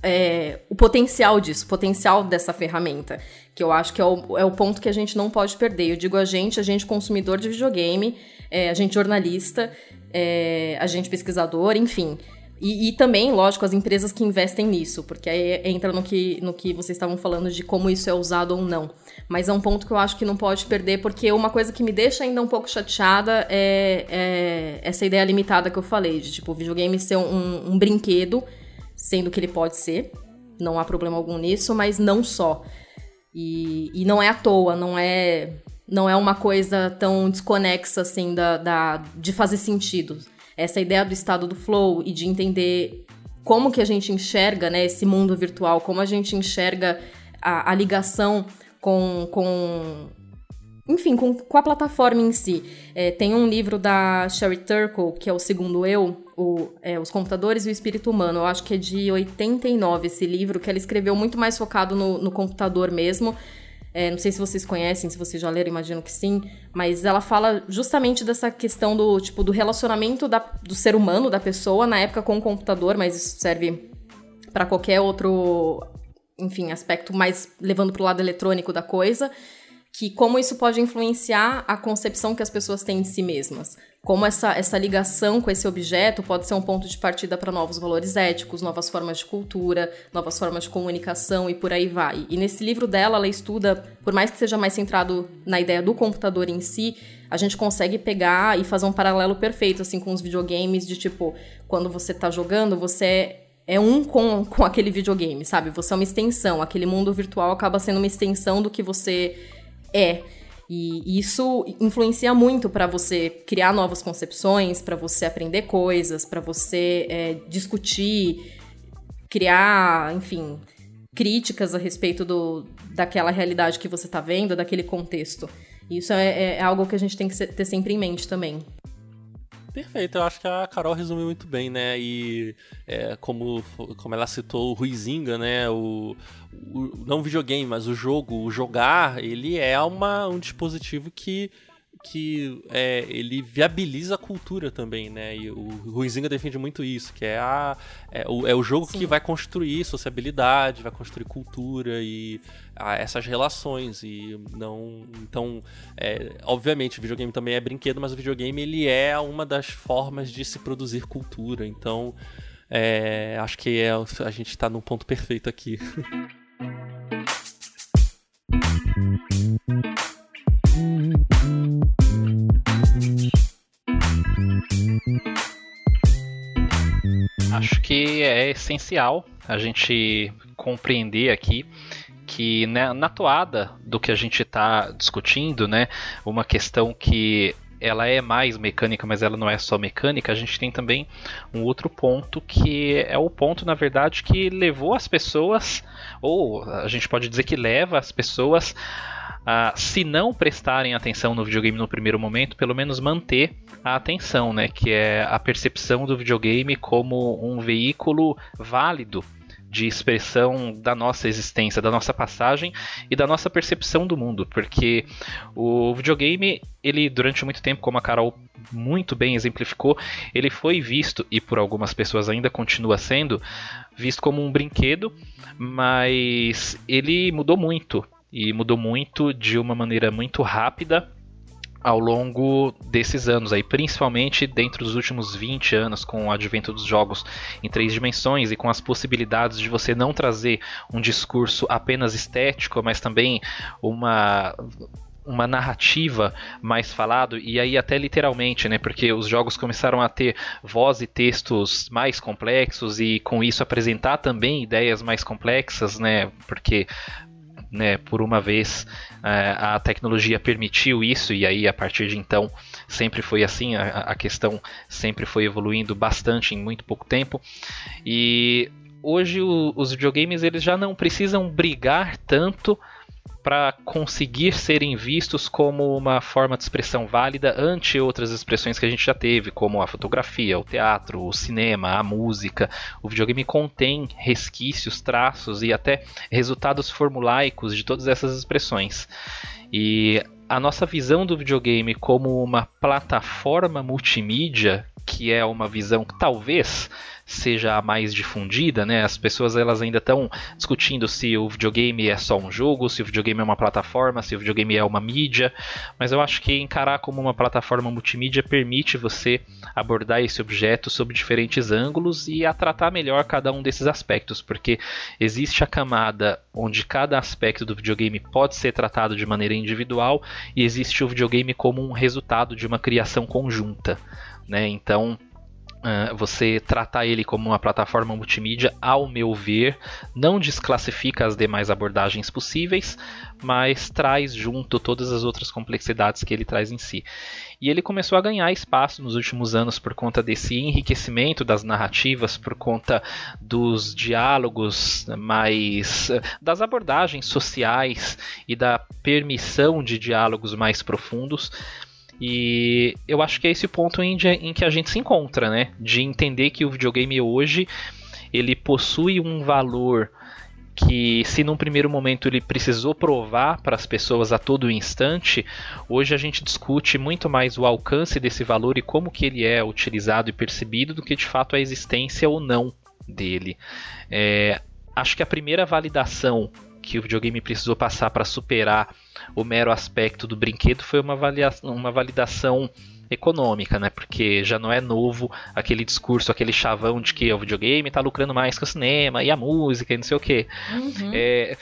é, o potencial disso, o potencial dessa ferramenta, que eu acho que é o, é o ponto que a gente não pode perder. Eu digo a gente, a gente consumidor de videogame, é, a gente jornalista, é, a gente pesquisador, enfim. E, e, também, lógico, as empresas que investem nisso, porque aí entra no que, no que vocês estavam falando de como isso é usado ou não. Mas é um ponto que eu acho que não pode perder, porque uma coisa que me deixa ainda um pouco chateada é, é essa ideia limitada que eu falei, de tipo, o videogame ser um, um brinquedo sendo que ele pode ser, não há problema algum nisso, mas não só. E, e não é à toa, não é não é uma coisa tão desconexa assim da, da, de fazer sentido. Essa ideia do estado do flow e de entender como que a gente enxerga né, esse mundo virtual, como a gente enxerga a, a ligação com, com enfim, com, com, a plataforma em si. É, tem um livro da Sherry Turkle, que é o Segundo Eu, o, é, Os Computadores e o Espírito Humano. Eu acho que é de 89 esse livro, que ela escreveu muito mais focado no, no computador mesmo. É, não sei se vocês conhecem, se vocês já leram, imagino que sim, mas ela fala justamente dessa questão do tipo do relacionamento da, do ser humano, da pessoa, na época com o computador, mas isso serve para qualquer outro, enfim, aspecto mais levando para o lado eletrônico da coisa que como isso pode influenciar a concepção que as pessoas têm de si mesmas. Como essa, essa ligação com esse objeto pode ser um ponto de partida para novos valores éticos, novas formas de cultura, novas formas de comunicação e por aí vai. E nesse livro dela, ela estuda, por mais que seja mais centrado na ideia do computador em si, a gente consegue pegar e fazer um paralelo perfeito assim com os videogames de tipo, quando você está jogando, você é um com, com aquele videogame, sabe? Você é uma extensão. Aquele mundo virtual acaba sendo uma extensão do que você é. E isso influencia muito para você criar novas concepções, para você aprender coisas, para você é, discutir, criar, enfim, críticas a respeito do, daquela realidade que você está vendo, daquele contexto. Isso é, é, algo que a gente tem que ter sempre em mente também. Perfeito, eu acho que a Carol resumiu muito bem, né? E é, como, como ela citou o Ruizinga, né? O, o, não videogame, mas o jogo, o jogar, ele é uma, um dispositivo que que é, ele viabiliza a cultura também, né? E o Ruizinga defende muito isso, que é, a, é, o, é o jogo Sim. que vai construir sociabilidade, vai construir cultura e a, essas relações. E não. Então, é, obviamente, o videogame também é brinquedo, mas o videogame ele é uma das formas de se produzir cultura. Então, é, acho que é, a gente está num ponto perfeito aqui. Acho que é essencial a gente compreender aqui que né, na toada do que a gente está discutindo, né, uma questão que ela é mais mecânica, mas ela não é só mecânica, a gente tem também um outro ponto que é o ponto, na verdade, que levou as pessoas, ou a gente pode dizer que leva as pessoas a, se não prestarem atenção no videogame no primeiro momento, pelo menos manter a atenção, né? Que é a percepção do videogame como um veículo válido de expressão da nossa existência, da nossa passagem e da nossa percepção do mundo, porque o videogame, ele durante muito tempo, como a Carol muito bem exemplificou, ele foi visto e por algumas pessoas ainda continua sendo visto como um brinquedo, mas ele mudou muito e mudou muito de uma maneira muito rápida ao longo desses anos, aí, principalmente dentro dos últimos 20 anos, com o advento dos jogos em três dimensões e com as possibilidades de você não trazer um discurso apenas estético, mas também uma uma narrativa mais falado e aí até literalmente, né? Porque os jogos começaram a ter voz e textos mais complexos e com isso apresentar também ideias mais complexas, né? Porque né, por uma vez é, a tecnologia permitiu isso e aí a partir de então sempre foi assim, a, a questão sempre foi evoluindo bastante em muito pouco tempo. E hoje o, os videogames eles já não precisam brigar tanto para conseguir serem vistos como uma forma de expressão válida ante outras expressões que a gente já teve, como a fotografia, o teatro, o cinema, a música. O videogame contém resquícios, traços e até resultados formulaicos de todas essas expressões. E a nossa visão do videogame como uma plataforma multimídia, que é uma visão que talvez seja a mais difundida, né? As pessoas elas ainda estão discutindo se o videogame é só um jogo, se o videogame é uma plataforma, se o videogame é uma mídia, mas eu acho que encarar como uma plataforma multimídia permite você abordar esse objeto sob diferentes ângulos e a tratar melhor cada um desses aspectos, porque existe a camada onde cada aspecto do videogame pode ser tratado de maneira individual e existe o videogame como um resultado de uma criação conjunta. Né? Então, Uh, você tratar ele como uma plataforma multimídia, ao meu ver, não desclassifica as demais abordagens possíveis, mas traz junto todas as outras complexidades que ele traz em si. E ele começou a ganhar espaço nos últimos anos por conta desse enriquecimento das narrativas, por conta dos diálogos mais. das abordagens sociais e da permissão de diálogos mais profundos. E eu acho que é esse ponto em, em que a gente se encontra, né? De entender que o videogame hoje ele possui um valor que se num primeiro momento ele precisou provar para as pessoas a todo instante, hoje a gente discute muito mais o alcance desse valor e como que ele é utilizado e percebido do que de fato a existência ou não dele. É, acho que a primeira validação que o videogame precisou passar para superar o mero aspecto do brinquedo foi uma, uma validação econômica, né? Porque já não é novo aquele discurso, aquele chavão de que o videogame está lucrando mais que o cinema e a música e não sei o quê. Uhum. É,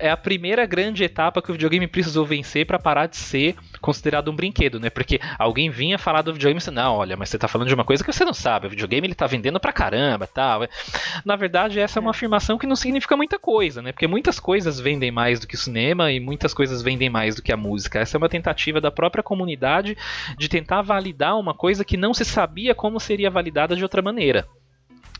é a primeira grande etapa que o videogame precisou vencer para parar de ser considerado um brinquedo, né? Porque alguém vinha falar do videogame e não, olha, mas você está falando de uma coisa que você não sabe, o videogame ele tá vendendo pra caramba, tal. Na verdade, essa é uma afirmação que não significa muita coisa, né? Porque muitas coisas vendem mais do que o cinema e muitas coisas vendem mais do que a música. Essa é uma tentativa da própria comunidade de tentar validar uma coisa que não se sabia como seria validada de outra maneira.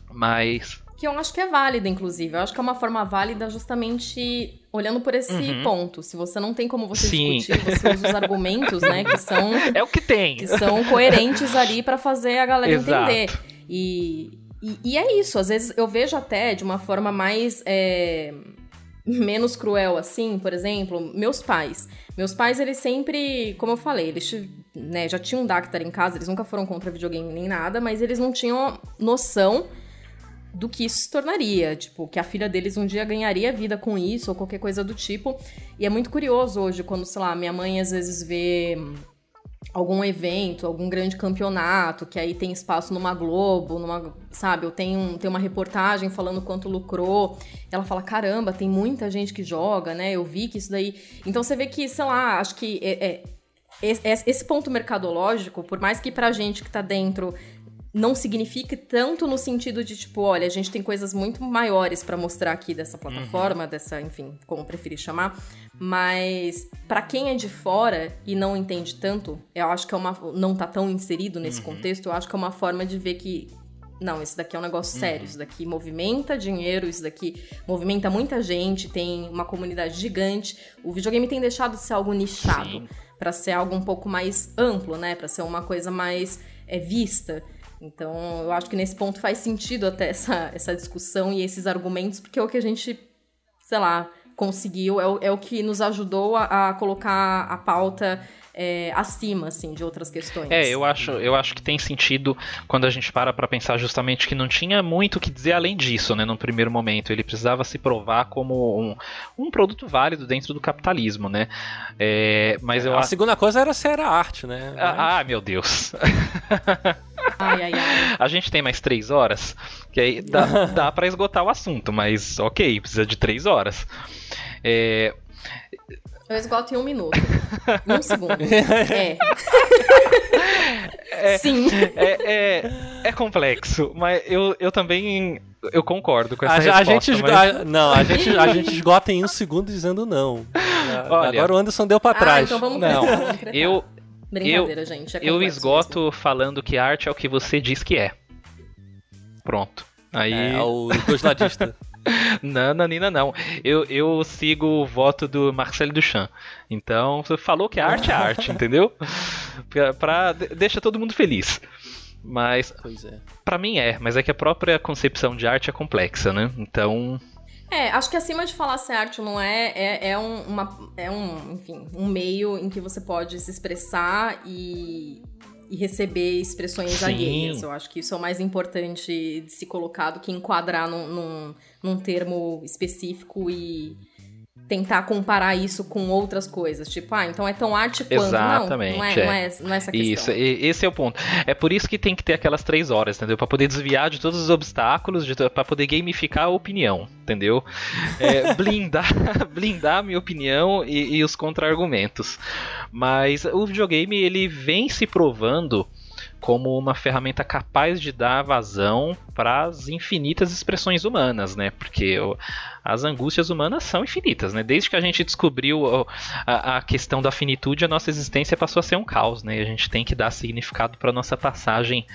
Mas. Que eu acho que é válida, inclusive. Eu acho que é uma forma válida justamente olhando por esse uhum. ponto. Se você não tem como você Sim. discutir, você usa os argumentos, né? Que são. É o que tem. Que são coerentes ali para fazer a galera Exato. entender. E, e, e, é isso. Às vezes eu vejo até de uma forma mais. É, menos cruel assim, por exemplo, meus pais. Meus pais, eles sempre, como eu falei, eles né, já tinham um Dactar em casa, eles nunca foram contra videogame nem nada, mas eles não tinham noção do que isso se tornaria, tipo, que a filha deles um dia ganharia vida com isso ou qualquer coisa do tipo. E é muito curioso hoje quando, sei lá, minha mãe às vezes vê algum evento, algum grande campeonato, que aí tem espaço numa Globo, numa, sabe, eu tenho, tenho uma reportagem falando quanto lucrou. Ela fala: "Caramba, tem muita gente que joga, né? Eu vi que isso daí". Então você vê que, sei lá, acho que é, é esse ponto mercadológico, por mais que pra gente que tá dentro não significa tanto no sentido de tipo, olha, a gente tem coisas muito maiores para mostrar aqui dessa plataforma, uhum. dessa, enfim, como preferir chamar, mas para quem é de fora e não entende tanto, eu acho que é uma não tá tão inserido nesse uhum. contexto, eu acho que é uma forma de ver que não, isso daqui é um negócio uhum. sério, isso daqui movimenta dinheiro, isso daqui movimenta muita gente, tem uma comunidade gigante. O videogame tem deixado de ser algo nichado para ser algo um pouco mais amplo, né, para ser uma coisa mais é, vista. Então, eu acho que nesse ponto faz sentido até essa, essa discussão e esses argumentos, porque é o que a gente, sei lá, conseguiu, é o, é o que nos ajudou a, a colocar a pauta é, acima, assim, de outras questões. É, eu acho, eu acho que tem sentido quando a gente para para pensar justamente que não tinha muito o que dizer além disso, né, no primeiro momento. Ele precisava se provar como um, um produto válido dentro do capitalismo, né. É, mas eu A segunda coisa era se era arte, né. Ah, mas... Ah, meu Deus. Ai, ai, ai. A gente tem mais três horas, que aí dá, dá para esgotar o assunto, mas ok, precisa de três horas. É, eu esgoto em um minuto. em um segundo. É. é Sim. É, é, é, complexo, mas eu, eu também eu concordo com essa a, resposta. A gente mas... Não, a gente, a gente esgota em um segundo dizendo não. Olha, Agora o Anderson deu pra ah, trás. Então vamos não, eu, Brincadeira, eu, gente. É eu esgoto mesmo. falando que arte é o que você diz que é. Pronto. Aí... É, o dois ladista. não, Nanina, não. Eu, eu sigo o voto do Marcelo Duchamp. Então, você falou que a arte é arte, entendeu? Pra, pra, deixa todo mundo feliz. Mas, pois é. pra mim é, mas é que a própria concepção de arte é complexa, né? Então, é, acho que acima de falar se arte não é, é, é, um, uma, é um, enfim, um meio em que você pode se expressar e, e receber expressões Sim. alheias. Eu acho que isso é o mais importante de se colocar do que enquadrar num, num, num termo específico e tentar comparar isso com outras coisas. Tipo, ah, então é tão arte quanto. Exatamente. Não, não, é, é. Não, é, não é essa questão. Isso, esse é o ponto. É por isso que tem que ter aquelas três horas, entendeu? Pra poder desviar de todos os obstáculos, de, pra poder gamificar a opinião, entendeu? É, blindar, blindar a minha opinião e, e os contra-argumentos. Mas o videogame, ele vem se provando como uma ferramenta capaz de dar vazão para as infinitas expressões humanas, né? Porque as angústias humanas são infinitas, né? Desde que a gente descobriu a, a, questão da finitude, a nossa existência passou a ser um caos, né? A gente tem que dar significado para nossa passagem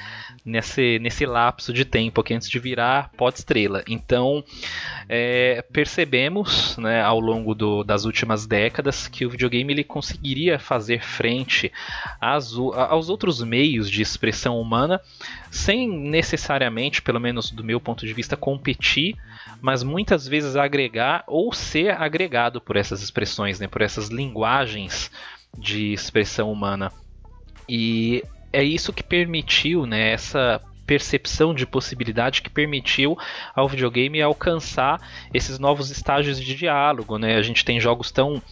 nesse, nesse lapso de tempo aqui antes de virar pó estrela. Então, é, percebemos, né, ao longo do, das últimas décadas, que o videogame ele conseguiria fazer frente às, aos outros meios de expressão humana sem necessariamente, pelo menos do meu ponto de vista, competir mas muitas vezes agregar ou ser agregado por essas expressões, né, por essas linguagens de expressão humana. E é isso que permitiu né, essa percepção de possibilidade que permitiu ao videogame alcançar esses novos estágios de diálogo. Né? A gente tem jogos tão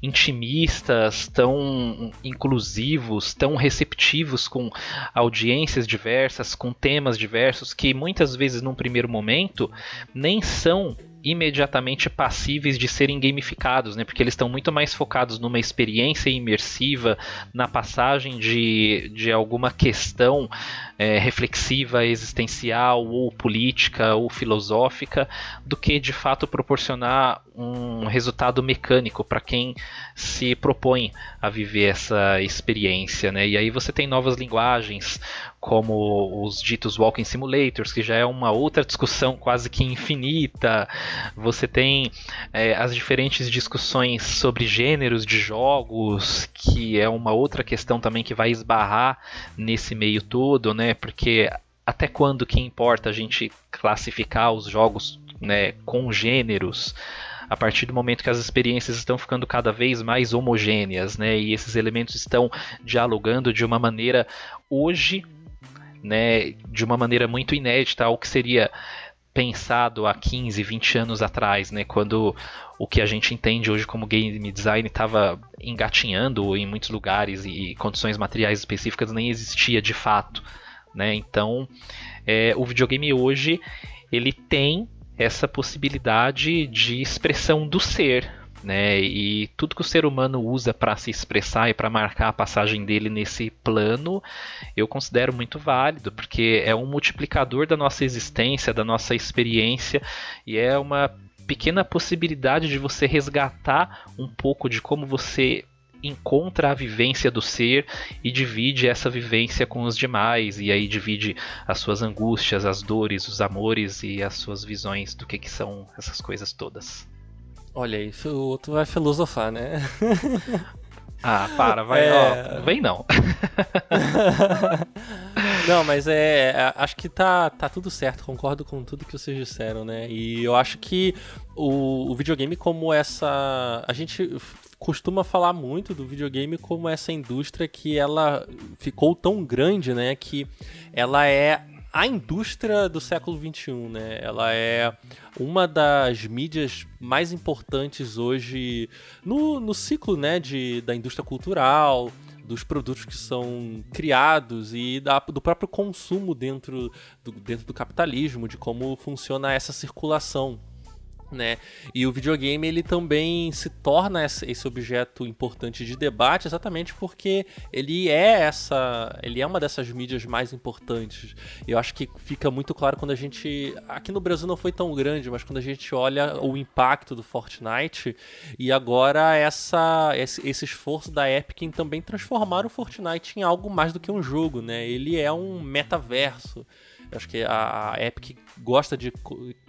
intimistas, tão inclusivos, tão receptivos com audiências diversas, com temas diversos, que muitas vezes, num primeiro momento, nem são imediatamente passíveis de serem gamificados, né? Porque eles estão muito mais focados numa experiência imersiva, na passagem de, de alguma questão é, reflexiva, existencial, ou política, ou filosófica, do que de fato proporcionar um resultado mecânico para quem se propõe a viver essa experiência, né? E aí você tem novas linguagens, como os ditos walking simulators, que já é uma outra discussão quase que infinita. Você tem é, as diferentes discussões sobre gêneros de jogos, que é uma outra questão também que vai esbarrar nesse meio todo, né? Porque até quando que importa a gente classificar os jogos né, com gêneros? a partir do momento que as experiências estão ficando cada vez mais homogêneas, né, e esses elementos estão dialogando de uma maneira hoje né, de uma maneira muito inédita ao que seria pensado há 15, 20 anos atrás, né, quando o que a gente entende hoje como game design estava engatinhando em muitos lugares e condições materiais específicas nem existia de fato, né? Então, é, o videogame hoje ele tem essa possibilidade de expressão do ser, né? E tudo que o ser humano usa para se expressar e para marcar a passagem dele nesse plano, eu considero muito válido, porque é um multiplicador da nossa existência, da nossa experiência e é uma pequena possibilidade de você resgatar um pouco de como você encontra a vivência do ser e divide essa vivência com os demais e aí divide as suas angústias, as dores, os amores e as suas visões do que, que são essas coisas todas. Olha aí, o outro vai filosofar, né? Ah, para, vai, é... ó, vem não. não, mas é, é, acho que tá, tá tudo certo, concordo com tudo que vocês disseram, né? E eu acho que o, o videogame como essa, a gente costuma falar muito do videogame como essa indústria que ela ficou tão grande, né, que ela é a indústria do século XXI, né? Ela é uma das mídias mais importantes hoje no, no ciclo, né, de, da indústria cultural, dos produtos que são criados e da, do próprio consumo dentro do, dentro do capitalismo, de como funciona essa circulação né? E o videogame ele também se torna esse objeto importante de debate exatamente porque ele é essa, ele é uma dessas mídias mais importantes. Eu acho que fica muito claro quando a gente, aqui no Brasil não foi tão grande, mas quando a gente olha o impacto do Fortnite e agora essa esse, esforço da Epic em também transformar o Fortnite em algo mais do que um jogo, né? Ele é um metaverso. Acho que a, Epic gosta de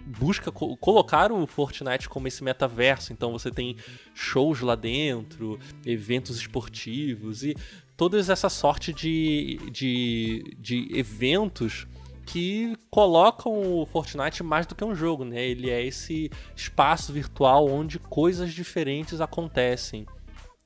busca co colocar o Fortnite como esse metaverso. Então você tem shows lá dentro, eventos esportivos e toda essa sorte de, de, de eventos que colocam o Fortnite mais do que um jogo, né? Ele é esse espaço virtual onde coisas diferentes acontecem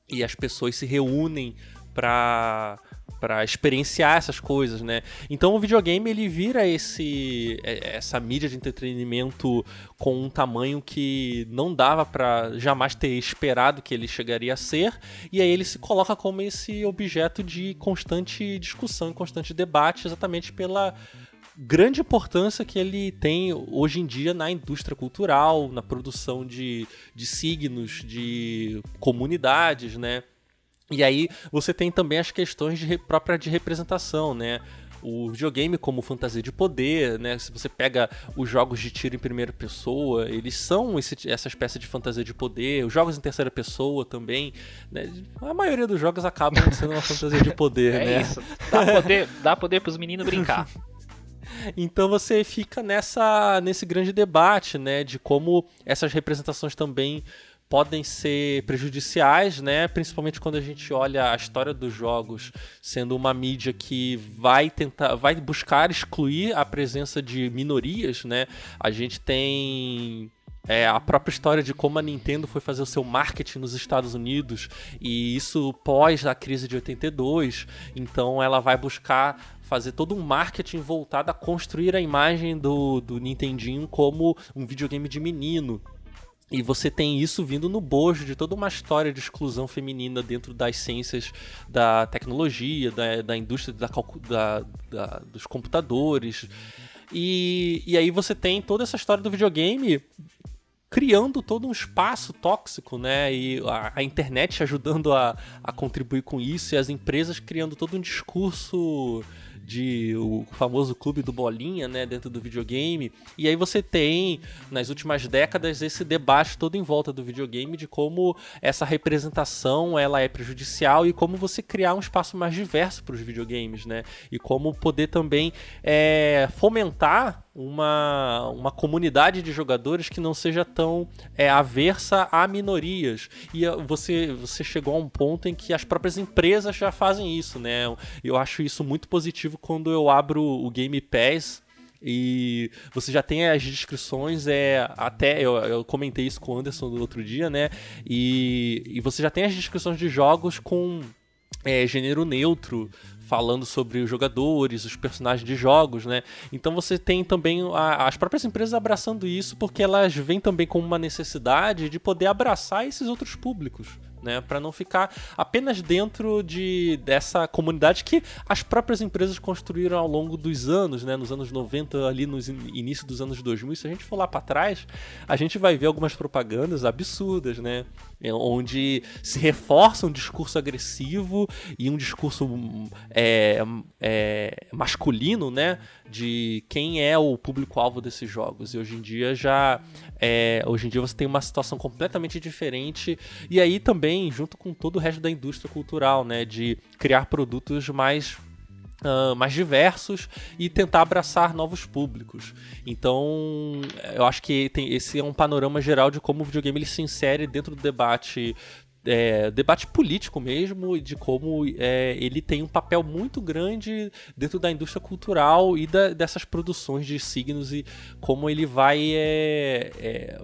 e as pessoas se reúnem para para experienciar essas coisas, né? Então o videogame ele vira esse é, essa mídia de entretenimento com um tamanho que não dava para jamais ter esperado que ele chegaria a ser, e aí ele se coloca como esse objeto de constante discussão, constante debate, exatamente pela grande importância que ele tem hoje em dia na indústria cultural, na produção de, de signos, de comunidades, né? E aí você tem também as questões de, própria de representação, né? o videogame como fantasia de poder, né? Se você pega os jogos de tiro em primeira pessoa, eles são esse, essa espécie de fantasia de poder. Os jogos em terceira pessoa também, né? A maioria dos jogos acabam sendo uma fantasia de poder, é né? Isso. Dá poder, dá poder pros meninos brincar. Então você fica nessa nesse grande debate, né, de como essas representações também podem ser prejudiciais, né? Principalmente quando a gente olha a história dos jogos sendo uma mídia que vai tentar, vai buscar excluir a presença de minorias, né? A gente tem é, a própria história de como a Nintendo foi fazer o seu marketing nos Estados Unidos e isso pós a crise de 82, então ela vai buscar fazer todo um marketing voltado a construir a imagem do, do Nintendinho como um videogame de menino. E você tem isso vindo no bojo de toda uma história de exclusão feminina dentro das ciências da tecnologia, da, da indústria da, da, da, dos computadores. E, e aí você tem toda essa história do videogame criando todo um espaço tóxico, né? E a, a internet ajudando a, a contribuir com isso, e as empresas criando todo um discurso de o famoso clube do bolinha, né, dentro do videogame. E aí você tem nas últimas décadas esse debate todo em volta do videogame de como essa representação ela é prejudicial e como você criar um espaço mais diverso para os videogames, né? E como poder também é, fomentar uma, uma comunidade de jogadores que não seja tão é, aversa a minorias. E ah, você, você chegou a um ponto em que as próprias empresas já fazem isso, né? Eu acho isso muito positivo quando eu abro o Game Pass e você já tem as descrições, é até eu, eu, comentei isso com o Anderson no outro dia, né? E, e você já tem as descrições de jogos com é, gênero neutro, falando sobre os jogadores, os personagens de jogos, né? Então você tem também a, as próprias empresas abraçando isso porque elas vêm também com uma necessidade de poder abraçar esses outros públicos. né? Para não ficar apenas dentro de dessa comunidade que as próprias empresas construíram ao longo dos anos, né? Nos anos 90, ali no início dos anos 2000. Se a gente for lá para trás, a gente vai ver algumas propagandas absurdas, né? É, onde se reforça um discurso agressivo e um discurso é, é, masculino, né? De quem é o público-alvo desses jogos. E hoje em dia já. É, hoje em dia você tem uma situação completamente diferente. E aí também, junto com todo o resto da indústria cultural, né? De criar produtos mais Uh, mais diversos e tentar abraçar novos públicos. Então, eu acho que tem, esse é um panorama geral de como o videogame ele se insere dentro do debate. É, debate político mesmo, de como é, ele tem um papel muito grande dentro da indústria cultural e da, dessas produções de signos e como ele vai é, é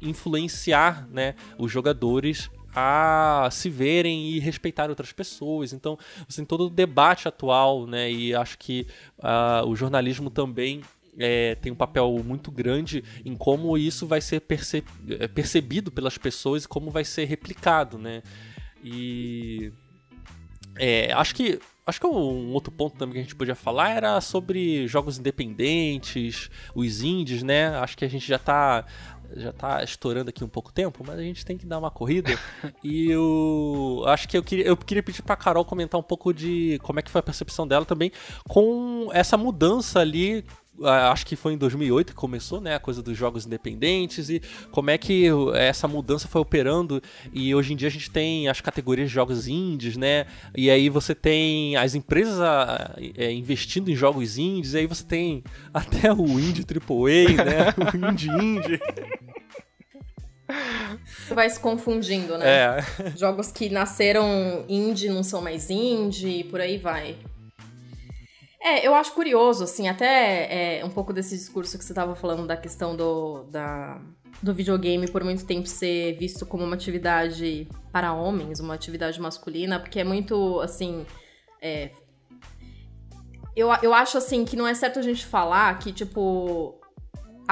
influenciar né, os jogadores a se verem e respeitar outras pessoas. Então, tem todo o debate atual, né? E acho que uh, o jornalismo também é, tem um papel muito grande em como isso vai ser perce é, percebido pelas pessoas e como vai ser replicado, né? E é, acho que acho que um outro ponto também que a gente podia falar era sobre jogos independentes, os indies, né? Acho que a gente já está já tá estourando aqui um pouco tempo, mas a gente tem que dar uma corrida. e eu acho que eu queria, eu queria pedir pra Carol comentar um pouco de como é que foi a percepção dela também com essa mudança ali acho que foi em 2008 que começou, né, a coisa dos jogos independentes e como é que essa mudança foi operando e hoje em dia a gente tem as categorias de jogos indies, né, e aí você tem as empresas é, investindo em jogos indies, e aí você tem até o indie AAA, né, o indie indie. Vai se confundindo, né? É. Jogos que nasceram indie não são mais indie, e por aí vai. É, eu acho curioso, assim, até é, um pouco desse discurso que você estava falando da questão do, da, do videogame por muito tempo ser visto como uma atividade para homens, uma atividade masculina, porque é muito, assim. É, eu, eu acho, assim, que não é certo a gente falar que, tipo,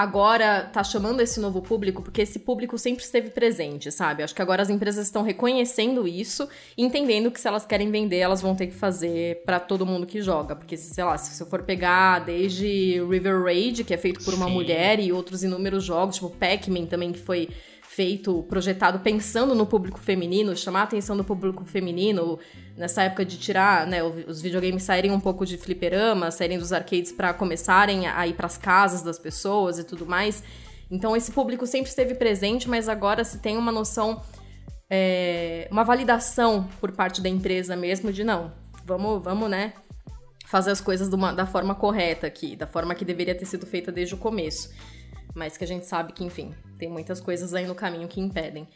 agora tá chamando esse novo público porque esse público sempre esteve presente, sabe? Acho que agora as empresas estão reconhecendo isso e entendendo que se elas querem vender, elas vão ter que fazer para todo mundo que joga, porque sei lá, se você for pegar desde River Raid, que é feito por uma Sim. mulher e outros inúmeros jogos, tipo Pac-Man também que foi feito, projetado pensando no público feminino, chamar a atenção do público feminino, nessa época de tirar, né, os videogames saírem um pouco de fliperama, saírem dos arcades para começarem a ir para as casas das pessoas e tudo mais. Então esse público sempre esteve presente, mas agora se tem uma noção, é, uma validação por parte da empresa mesmo de não, vamos, vamos, né, fazer as coisas uma, da forma correta aqui, da forma que deveria ter sido feita desde o começo mas que a gente sabe que, enfim, tem muitas coisas aí no caminho que impedem.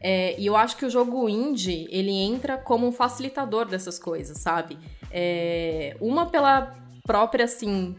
É, e eu acho que o jogo indie, ele entra como um facilitador dessas coisas, sabe? É, uma pela própria, assim,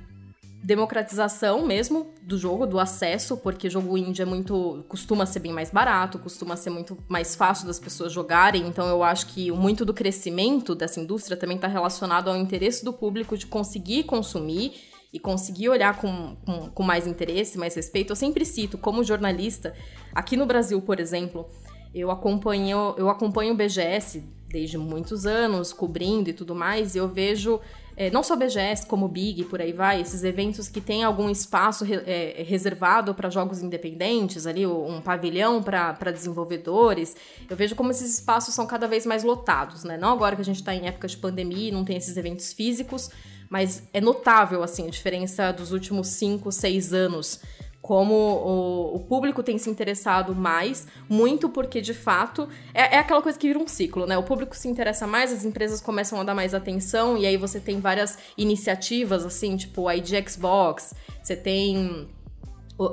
democratização mesmo do jogo, do acesso, porque jogo indie é muito. costuma ser bem mais barato, costuma ser muito mais fácil das pessoas jogarem. Então eu acho que muito do crescimento dessa indústria também está relacionado ao interesse do público de conseguir consumir e conseguir olhar com, com, com, mais interesse, mais respeito, eu sempre cito, como jornalista, aqui no Brasil, por exemplo, eu acompanho, eu acompanho o BGS desde muitos anos, cobrindo e tudo mais, e eu vejo, é, não só BGS, como Big, por aí vai, esses eventos que tem algum espaço re, é, reservado para jogos independentes, ali, um pavilhão para desenvolvedores, eu vejo como esses espaços são cada vez mais lotados, né? Não agora que a gente está em época de pandemia e não tem esses eventos físicos, mas é notável, assim, a diferença dos últimos 5, 6 anos. Como o, o, público tem se interessado mais, muito porque, de fato, é, é aquela coisa que vira um ciclo, né? O público se interessa mais, as empresas começam a dar mais atenção, e aí você tem várias iniciativas, assim, tipo o ID Xbox, você tem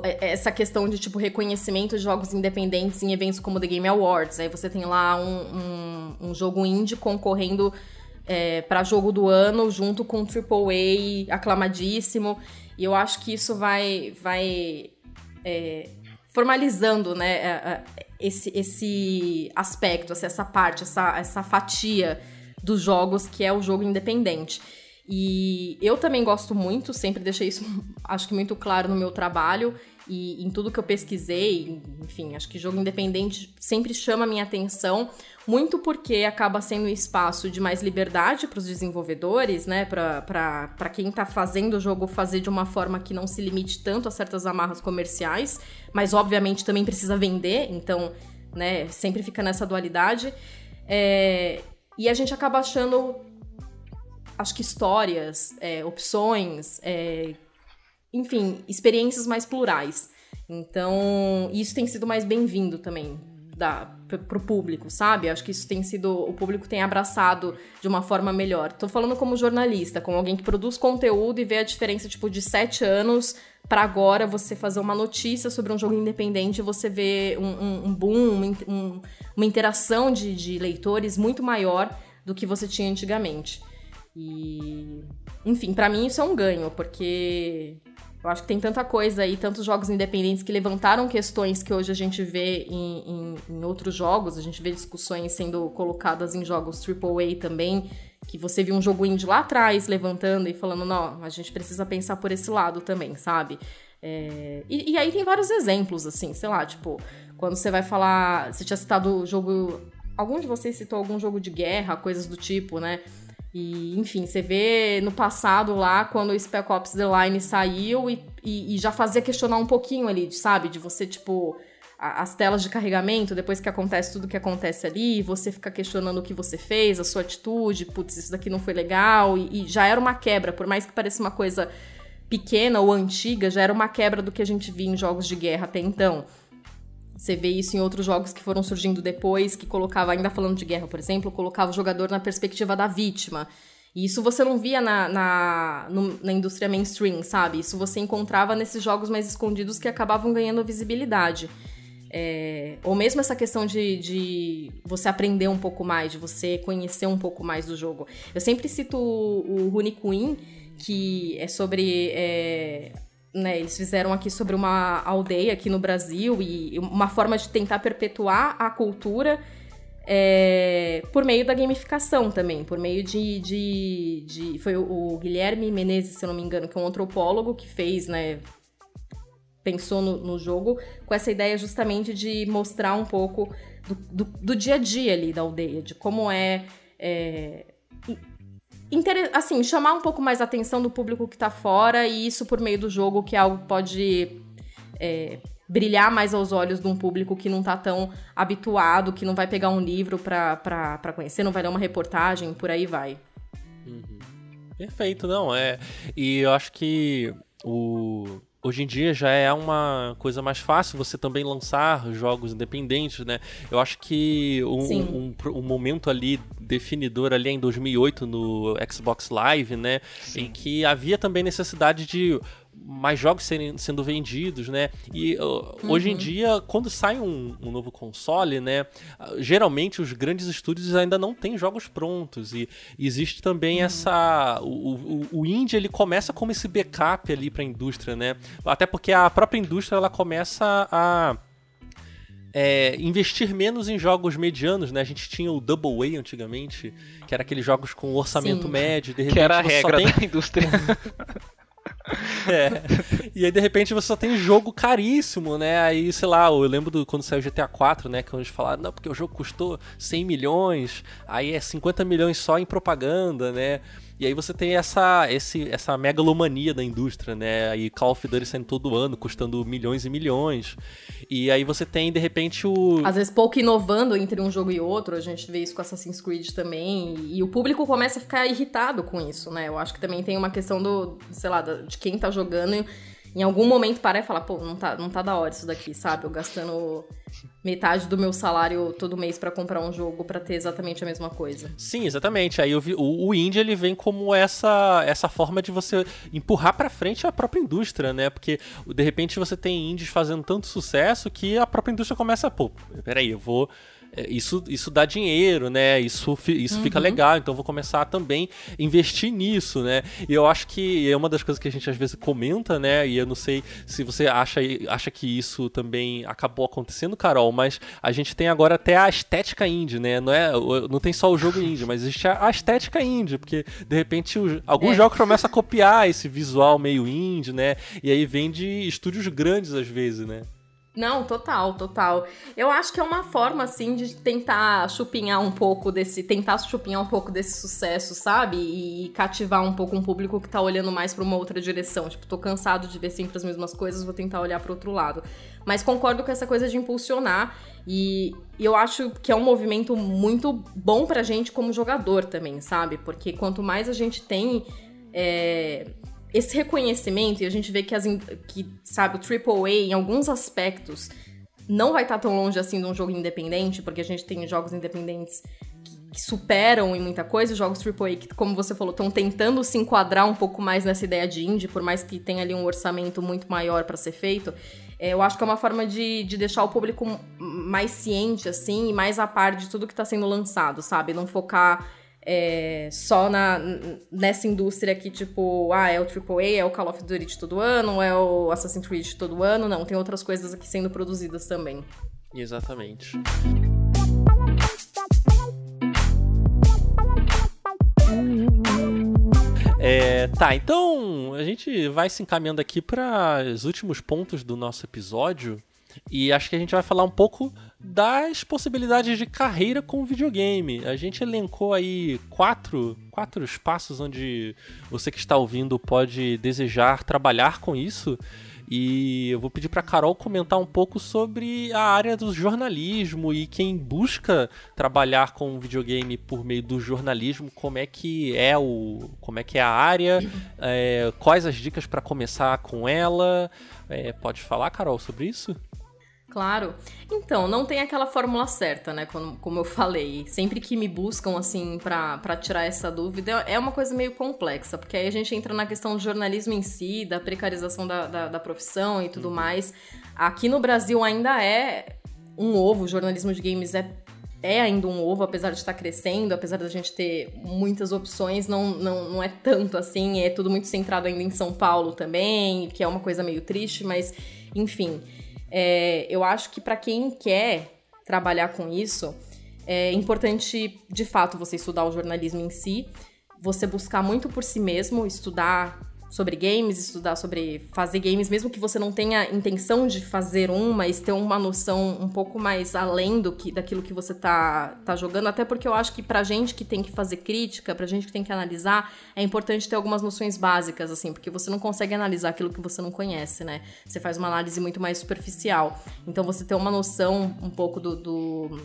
é, essa questão de tipo reconhecimento de jogos independentes em eventos como The Game Awards. Aí você tem lá um, um, um jogo indie concorrendo é, para jogo do ano, junto com o AAA aclamadíssimo. E eu acho que isso vai, vai é, formalizando né, esse, esse aspecto, assim, essa parte, essa, essa fatia dos jogos que é o jogo independente. E eu também gosto muito, sempre deixei isso, acho que muito claro no meu trabalho. E em tudo que eu pesquisei, enfim, acho que jogo independente sempre chama a minha atenção, muito porque acaba sendo um espaço de mais liberdade para os desenvolvedores, né? Para quem está fazendo o jogo fazer de uma forma que não se limite tanto a certas amarras comerciais, mas obviamente também precisa vender, então, né, sempre fica nessa dualidade. É, e a gente acaba achando, acho que histórias, é, opções, é, enfim, experiências mais plurais. Então, isso tem sido mais bem-vindo também da, pro público, sabe? Acho que isso tem sido. O público tem abraçado de uma forma melhor. Tô falando como jornalista, como alguém que produz conteúdo e vê a diferença, tipo, de sete anos para agora você fazer uma notícia sobre um jogo independente você vê um, um, um boom, um, uma interação de, de leitores muito maior do que você tinha antigamente. E. Enfim, para mim isso é um ganho, porque eu acho que tem tanta coisa aí, tantos jogos independentes que levantaram questões que hoje a gente vê em, em, em outros jogos, a gente vê discussões sendo colocadas em jogos AAA também, que você viu um jogo indie lá atrás levantando e falando, não, a gente precisa pensar por esse lado também, sabe? É... E, e, aí tem vários exemplos, assim, sei lá, tipo, quando você vai falar. Você tinha citado o jogo. Algum de vocês citou algum jogo de guerra, coisas do tipo, né? E, enfim, você vê no passado lá, quando o Spec Ops The Line saiu e, e, e já fazia questionar um pouquinho ali, sabe? De você, tipo, a, as telas de carregamento, depois que acontece tudo que acontece ali, você fica questionando o que você fez, a sua atitude, putz, isso daqui não foi legal, e, e já era uma quebra, por mais que pareça uma coisa pequena ou antiga, já era uma quebra do que a gente via em jogos de guerra até então. Você vê isso em outros jogos que foram surgindo depois, que colocava, ainda falando de guerra, por exemplo, colocava o jogador na perspectiva da vítima. E isso você não via na, na, no, na indústria mainstream, sabe? Isso você encontrava nesses jogos mais escondidos que acabavam ganhando visibilidade. É, ou mesmo essa questão de, de, você aprender um pouco mais, de você conhecer um pouco mais do jogo. Eu sempre cito o, o Rune Queen, que é sobre é, né, eles fizeram aqui sobre uma aldeia aqui no Brasil e uma forma de tentar perpetuar a cultura é, por meio da gamificação também, por meio de. de, de foi o, Guilherme Menezes, se eu não me engano, que é um antropólogo que fez, né? Pensou no, no jogo com essa ideia justamente de mostrar um pouco do, do, do dia a dia ali da aldeia, de como é, é assim, chamar um pouco mais a atenção do público que tá fora e isso por meio do jogo, que é algo que pode é, brilhar mais aos olhos de um público que não tá tão habituado, que não vai pegar um livro pra conhecer, não vai ler uma reportagem, por aí vai. Uhum. Perfeito, não, é. E eu acho que o hoje em dia já é uma coisa mais fácil você também lançar jogos independentes, né? Eu acho que um, um, um, momento ali definidor ali é em 2008 no Xbox Live, né? Sim. Em que havia também necessidade de mais jogos serem, sendo vendidos, né? E uh, uhum. hoje em dia, quando sai um, um, novo console, né? Geralmente os grandes estúdios ainda não têm jogos prontos e existe também uhum. essa o, o, o, indie ele começa como esse backup ali para a indústria, né? Até porque a própria indústria ela começa a é, investir menos em jogos medianos, né? A gente tinha o Double A antigamente, que era aqueles jogos com orçamento Sim. médio, de repente que era a regra tem... da indústria. É. E aí, de repente, você só tem jogo caríssimo, né? Aí, sei lá, eu lembro do, quando saiu o GTA 4, né? Que eles falaram, não, porque o jogo custou 100 milhões, aí é 50 milhões só em propaganda, né? E aí você tem essa, esse, essa megalomania da indústria, né? Aí Call of Duty saindo todo ano, custando milhões e milhões. E aí você tem, de repente, o. Às vezes pouco inovando entre um jogo e outro, a gente vê isso com Assassin's Creed também. E o público começa a ficar irritado com isso, né? Eu acho que também tem uma questão do, sei lá, de quem tá jogando em algum momento parar e falar, pô, não tá, não tá da hora isso daqui, sabe? Eu gastando metade do meu salário todo mês para comprar um jogo para ter exatamente a mesma coisa. Sim, exatamente. Aí vi, o, o indie ele vem como essa essa forma de você empurrar para frente a própria indústria, né? Porque de repente você tem indies fazendo tanto sucesso que a própria indústria começa, pô, peraí, eu vou isso, isso dá dinheiro, né? Isso, isso uhum. fica legal, então vou começar também a investir nisso, né? E eu acho que é uma das coisas que a gente às vezes comenta, né? E eu não sei se você acha, acha que isso também acabou acontecendo, Carol, mas a gente tem agora até a estética indie, né? Não, é, não tem só o jogo indie, mas existe a, estética indie, porque de repente os, alguns é. jogos começam a copiar esse visual meio indie, né? E aí vem de estúdios grandes às vezes, né? Não, total, total. Eu acho que é uma forma, assim, de tentar chupinhar um pouco desse. Tentar chupinhar um pouco desse sucesso, sabe? E cativar um pouco um público que tá olhando mais pra uma outra direção. Tipo, tô cansado de ver sempre as mesmas coisas, vou tentar olhar pro outro lado. Mas concordo com essa coisa de impulsionar. E, e eu acho que é um movimento muito bom pra gente como jogador também, sabe? Porque quanto mais a gente tem. É, esse reconhecimento, e a gente vê que, as, que sabe, o AAA, em alguns aspectos, não vai estar tão longe assim de um jogo independente, porque a gente tem jogos independentes que, que superam em muita coisa, e jogos AAA que, como você falou, estão tentando se enquadrar um pouco mais nessa ideia de indie, por mais que tenha ali um orçamento muito maior para ser feito. É, eu acho que é uma forma de, de deixar o público mais ciente, assim, e mais a par de tudo que está sendo lançado, sabe? Não focar é, só na, nessa indústria que, tipo, ah, é o AAA, é o Call of Duty todo ano, é o Assassin's Creed todo ano. Não, tem outras coisas aqui sendo produzidas também. Exatamente. É, tá, então a gente vai se encaminhando aqui para os últimos pontos do nosso episódio. E acho que a gente vai falar um pouco das possibilidades de carreira com videogame. A gente elencou aí quatro, quatro espaços onde você que está ouvindo pode desejar trabalhar com isso. E eu vou pedir para Carol comentar um pouco sobre a área do jornalismo e quem busca trabalhar com videogame por meio do jornalismo, como é que é o, como é que é a área, é, quais as dicas para começar com ela. É, pode falar, Carol, sobre isso? Claro. Então, não tem aquela fórmula certa, né? Como, como eu falei. Sempre que me buscam, assim, para tirar essa dúvida, é uma coisa meio complexa, porque aí a gente entra na questão do jornalismo em si, da precarização da, da, da profissão e tudo uhum. mais. Aqui no Brasil ainda é um ovo, o jornalismo de games é é ainda um ovo, apesar de estar crescendo, apesar da gente ter muitas opções, não, não, não é tanto assim, é tudo muito centrado ainda em São Paulo também, que é uma coisa meio triste, mas enfim. É, eu acho que para quem quer trabalhar com isso, é importante, de fato, você estudar o jornalismo em si, você buscar muito por si mesmo, estudar sobre games, estudar sobre fazer games, mesmo que você não tenha intenção de fazer um, mas ter uma noção um pouco mais além do que daquilo que você tá, tá jogando, até porque eu acho que pra gente que tem que fazer crítica, pra gente que tem que analisar, é importante ter algumas noções básicas, assim, porque você não consegue analisar aquilo que você não conhece, né? Você faz uma análise muito mais superficial. Então você ter uma noção um pouco do, do,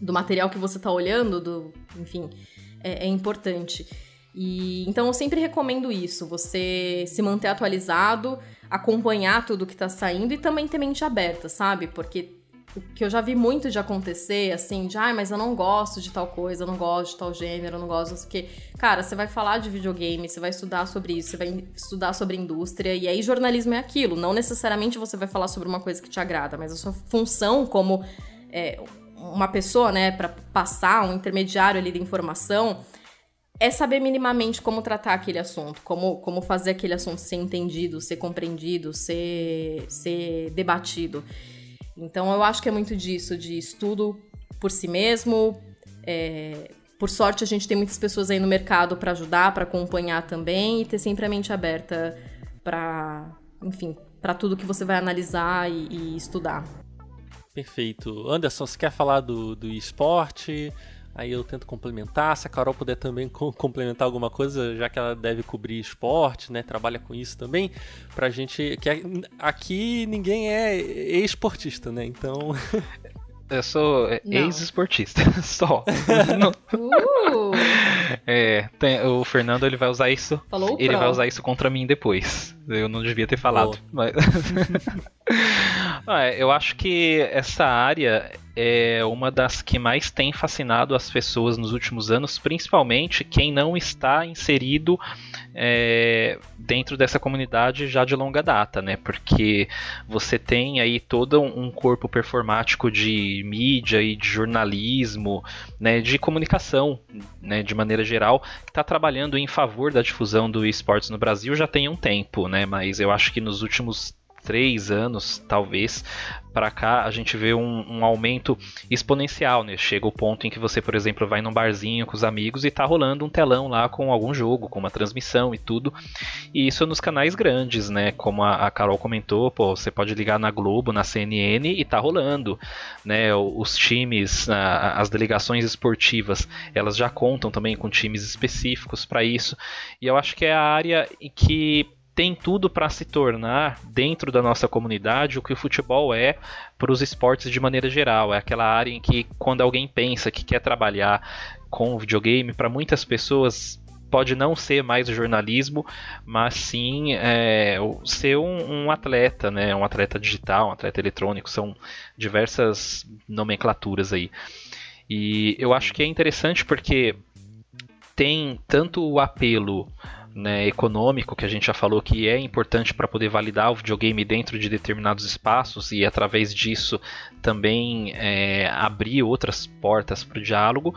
do material que você tá olhando, do, enfim, é, é importante. E então eu sempre recomendo isso, você se manter atualizado, acompanhar tudo que tá saindo e também ter mente aberta, sabe? Porque o que eu já vi muito de acontecer, assim, de ah, mas eu não gosto de tal coisa, eu não gosto de tal gênero, eu não gosto disso, porque, cara, você vai falar de videogame, você vai estudar sobre isso, você vai estudar sobre indústria, e aí jornalismo é aquilo. Não necessariamente você vai falar sobre uma coisa que te agrada, mas a sua função como é, uma pessoa, né, para passar um intermediário ali de informação é saber minimamente como tratar aquele assunto, como, como fazer aquele assunto ser entendido, ser compreendido, ser, ser debatido. Então eu acho que é muito disso, de estudo por si mesmo. É, por sorte, a gente tem muitas pessoas aí no mercado para ajudar, para acompanhar também e ter sempre a mente aberta para, enfim, para tudo que você vai analisar e, e, estudar. Perfeito. Anderson, você quer falar do, do esporte? Aí eu tento complementar. Se a Carol puder também complementar alguma coisa, já que ela deve cobrir esporte, né? Trabalha com isso também. Pra gente. Que aqui ninguém é esportista, né? Então. Eu sou ex-esportista, só. uh. é, tem, o Fernando ele vai usar isso. Falou ele vai usar isso contra mim depois. Eu não devia ter falado. Mas... ah, eu acho que essa área é uma das que mais tem fascinado as pessoas nos últimos anos, principalmente quem não está inserido é, dentro dessa comunidade já de longa data, né? Porque você tem aí todo um corpo performático de mídia e de jornalismo, né, de comunicação, né, de maneira geral, que está trabalhando em favor da difusão do esportes no Brasil já tem um tempo, né? Mas eu acho que nos últimos três anos, talvez, para cá, a gente vê um, um, aumento exponencial, né? Chega o ponto em que você, por exemplo, vai num barzinho com os amigos e tá rolando um telão lá com algum jogo, com uma transmissão e tudo. E isso nos canais grandes, né? Como a, a Carol comentou, pô, você pode ligar na Globo, na CNN e tá rolando, né? Os times, as delegações esportivas, elas já contam também com times específicos para isso. E eu acho que é a área que tem tudo para se tornar, dentro da nossa comunidade, o que o futebol é para os esportes de maneira geral. É aquela área em que, quando alguém pensa que quer trabalhar com videogame, para muitas pessoas pode não ser mais o jornalismo, mas sim é, ser um, um, atleta, né? um atleta digital, um atleta eletrônico, são diversas nomenclaturas aí. E eu acho que é interessante porque tem tanto o apelo né, econômico, que a gente já falou que é importante para poder validar o videogame dentro de determinados espaços e através disso também é, abrir outras portas para o diálogo,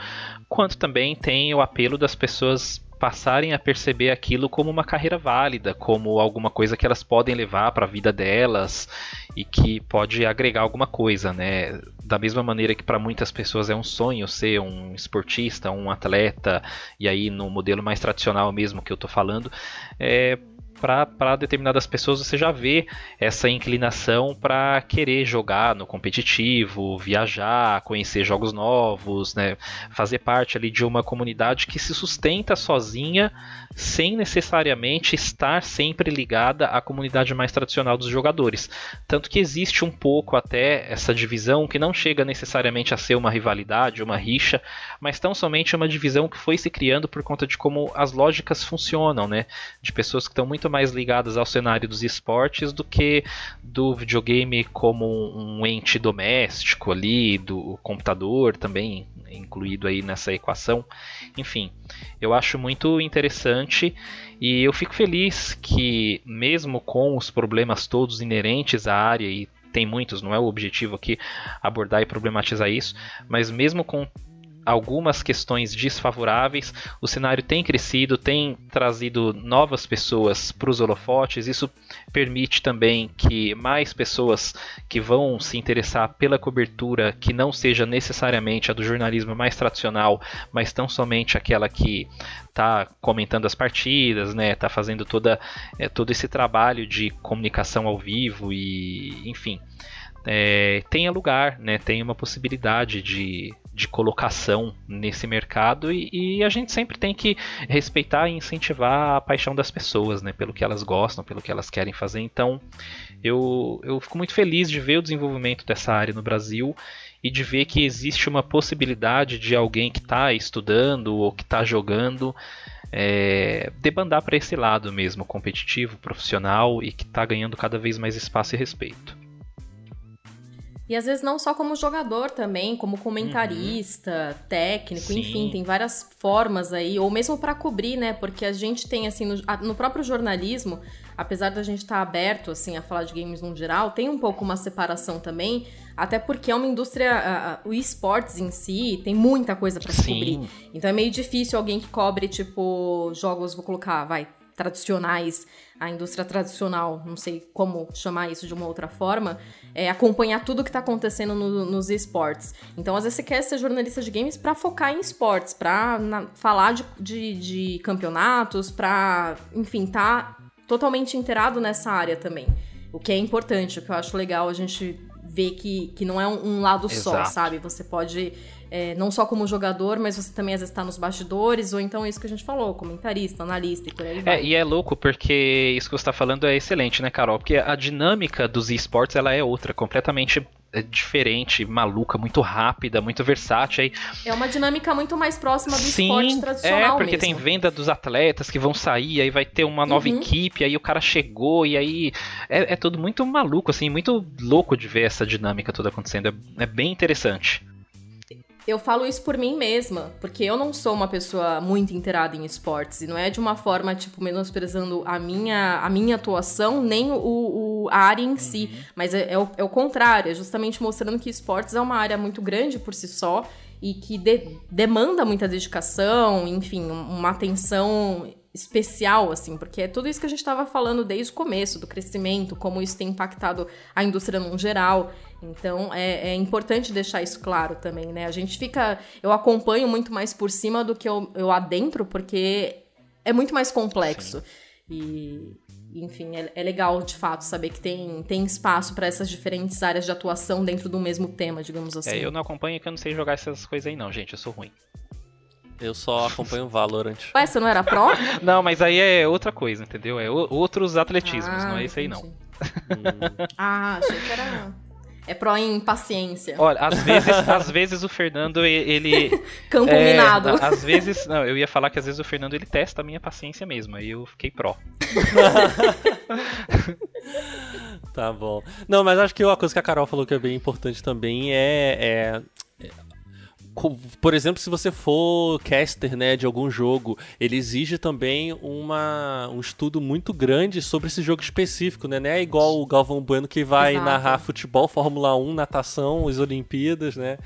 quanto também tem o apelo das pessoas passarem a perceber aquilo como uma carreira válida, como alguma coisa que elas podem levar para a vida delas e que pode agregar alguma coisa, né? Da mesma maneira que para muitas pessoas é um sonho ser um esportista, um atleta, e aí no modelo mais tradicional mesmo que eu estou falando, é, para determinadas pessoas você já vê essa inclinação para querer jogar no competitivo, viajar, conhecer jogos novos, né? fazer parte ali de uma comunidade que se sustenta sozinha sem necessariamente estar sempre ligada à comunidade mais tradicional dos jogadores. Tanto que existe um pouco até essa divisão que não chega necessariamente a ser uma rivalidade, uma rixa, mas tão somente uma divisão que foi se criando por conta de como as lógicas funcionam, né? De pessoas que estão muito mais ligadas ao cenário dos esportes do que do videogame como um ente doméstico ali, do computador também incluído aí nessa equação. Enfim, eu acho muito interessante e eu fico feliz que mesmo com os problemas todos inerentes à área e tem muitos, não é o objetivo aqui abordar e problematizar isso, mas mesmo com algumas questões desfavoráveis. O cenário tem crescido, tem trazido novas pessoas para os holofotes. Isso permite também que mais pessoas que vão se interessar pela cobertura que não seja necessariamente a do jornalismo mais tradicional, mas tão somente aquela que está comentando as partidas, né, tá fazendo toda, é, todo esse trabalho de comunicação ao vivo e, enfim, é, tenha lugar, né, tenha uma possibilidade de, de colocação nesse mercado e, e, a gente sempre tem que respeitar e incentivar a paixão das pessoas, né, pelo que elas gostam, pelo que elas querem fazer. Então, eu, eu fico muito feliz de ver o desenvolvimento dessa área no Brasil e de ver que existe uma possibilidade de alguém que está estudando ou que está jogando é, debandar para esse lado mesmo, competitivo, profissional e que está ganhando cada vez mais espaço e respeito. E às vezes não só como jogador também, como comentarista, uhum. técnico, Sim. enfim, tem várias formas aí, ou mesmo para cobrir, né? Porque a gente tem assim no, no próprio jornalismo, apesar da gente estar tá aberto assim a falar de games no geral, tem um pouco uma separação também, até porque é uma indústria, uh, o esportes em si tem muita coisa para se cobrir. Então é meio difícil alguém que cobre tipo jogos, vou colocar, vai, tradicionais, a indústria tradicional, não sei como chamar isso de uma outra forma, é acompanhar tudo que está acontecendo no, nos esportes. Então, às vezes, você quer ser jornalista de games para focar em esportes, para falar de, de, de campeonatos, para, enfim, tá totalmente inteirado nessa área também. O que é importante, o que eu acho legal a gente ver que, que não é um, um lado Exato. só, sabe? Você pode é, não só como jogador, mas você também às vezes está nos bastidores, ou então isso que a gente falou, comentarista, analista e por aí vai. É, e é louco porque isso que você está falando é excelente, né, Carol? Porque a dinâmica dos esportes ela é outra, completamente é, diferente, maluca, muito rápida, muito versátil. Aí... É uma dinâmica muito mais próxima do Sim, esporte tradicional. É, porque mesmo. tem venda dos atletas que vão sair, aí vai ter uma nova uhum. equipe, aí o cara chegou, e aí é, é, tudo muito maluco, assim, muito louco de ver essa dinâmica toda acontecendo. É, é bem interessante. Eu falo isso por mim mesma, porque eu não sou uma pessoa muito inteirada em esportes, e não é de uma forma, tipo, menosprezando a minha, a minha atuação, nem o, o a área em si, uhum. mas é, é, o, é o contrário, é justamente mostrando que esportes é uma área muito grande por si só, e que de, demanda muita dedicação, enfim, uma atenção especial, assim, porque é tudo isso que a gente estava falando desde o começo, do crescimento, como isso tem impactado a indústria no geral. Então é, é, importante deixar isso claro também, né? A gente fica. Eu acompanho muito mais por cima do que eu, eu adentro, porque é muito mais complexo. E, enfim, é, é, legal de fato saber que tem, tem espaço para essas diferentes áreas de atuação dentro do mesmo tema, digamos assim. É, eu não acompanho porque eu não sei jogar essas coisas aí, não, gente. Eu sou ruim. Eu só acompanho o Valorant. Ué, você não era pro? não, mas aí é outra coisa, entendeu? É outros atletismos, ah, não é isso aí não. Hum. ah, achei que era. É pró em paciência. Olha, às vezes, às vezes o Fernando, ele. Campo é, minado. Às vezes. Não, eu ia falar que às vezes o Fernando ele testa a minha paciência mesmo. Aí eu fiquei pró. tá bom. Não, mas acho que uma coisa que a Carol falou que é bem importante também é, é por exemplo, se você for caster né, de algum jogo, ele exige também uma, um estudo muito grande sobre esse jogo específico, né? Não é igual o Galvão Bueno que vai Exato. narrar futebol, Fórmula 1, natação, as Olimpíadas, né?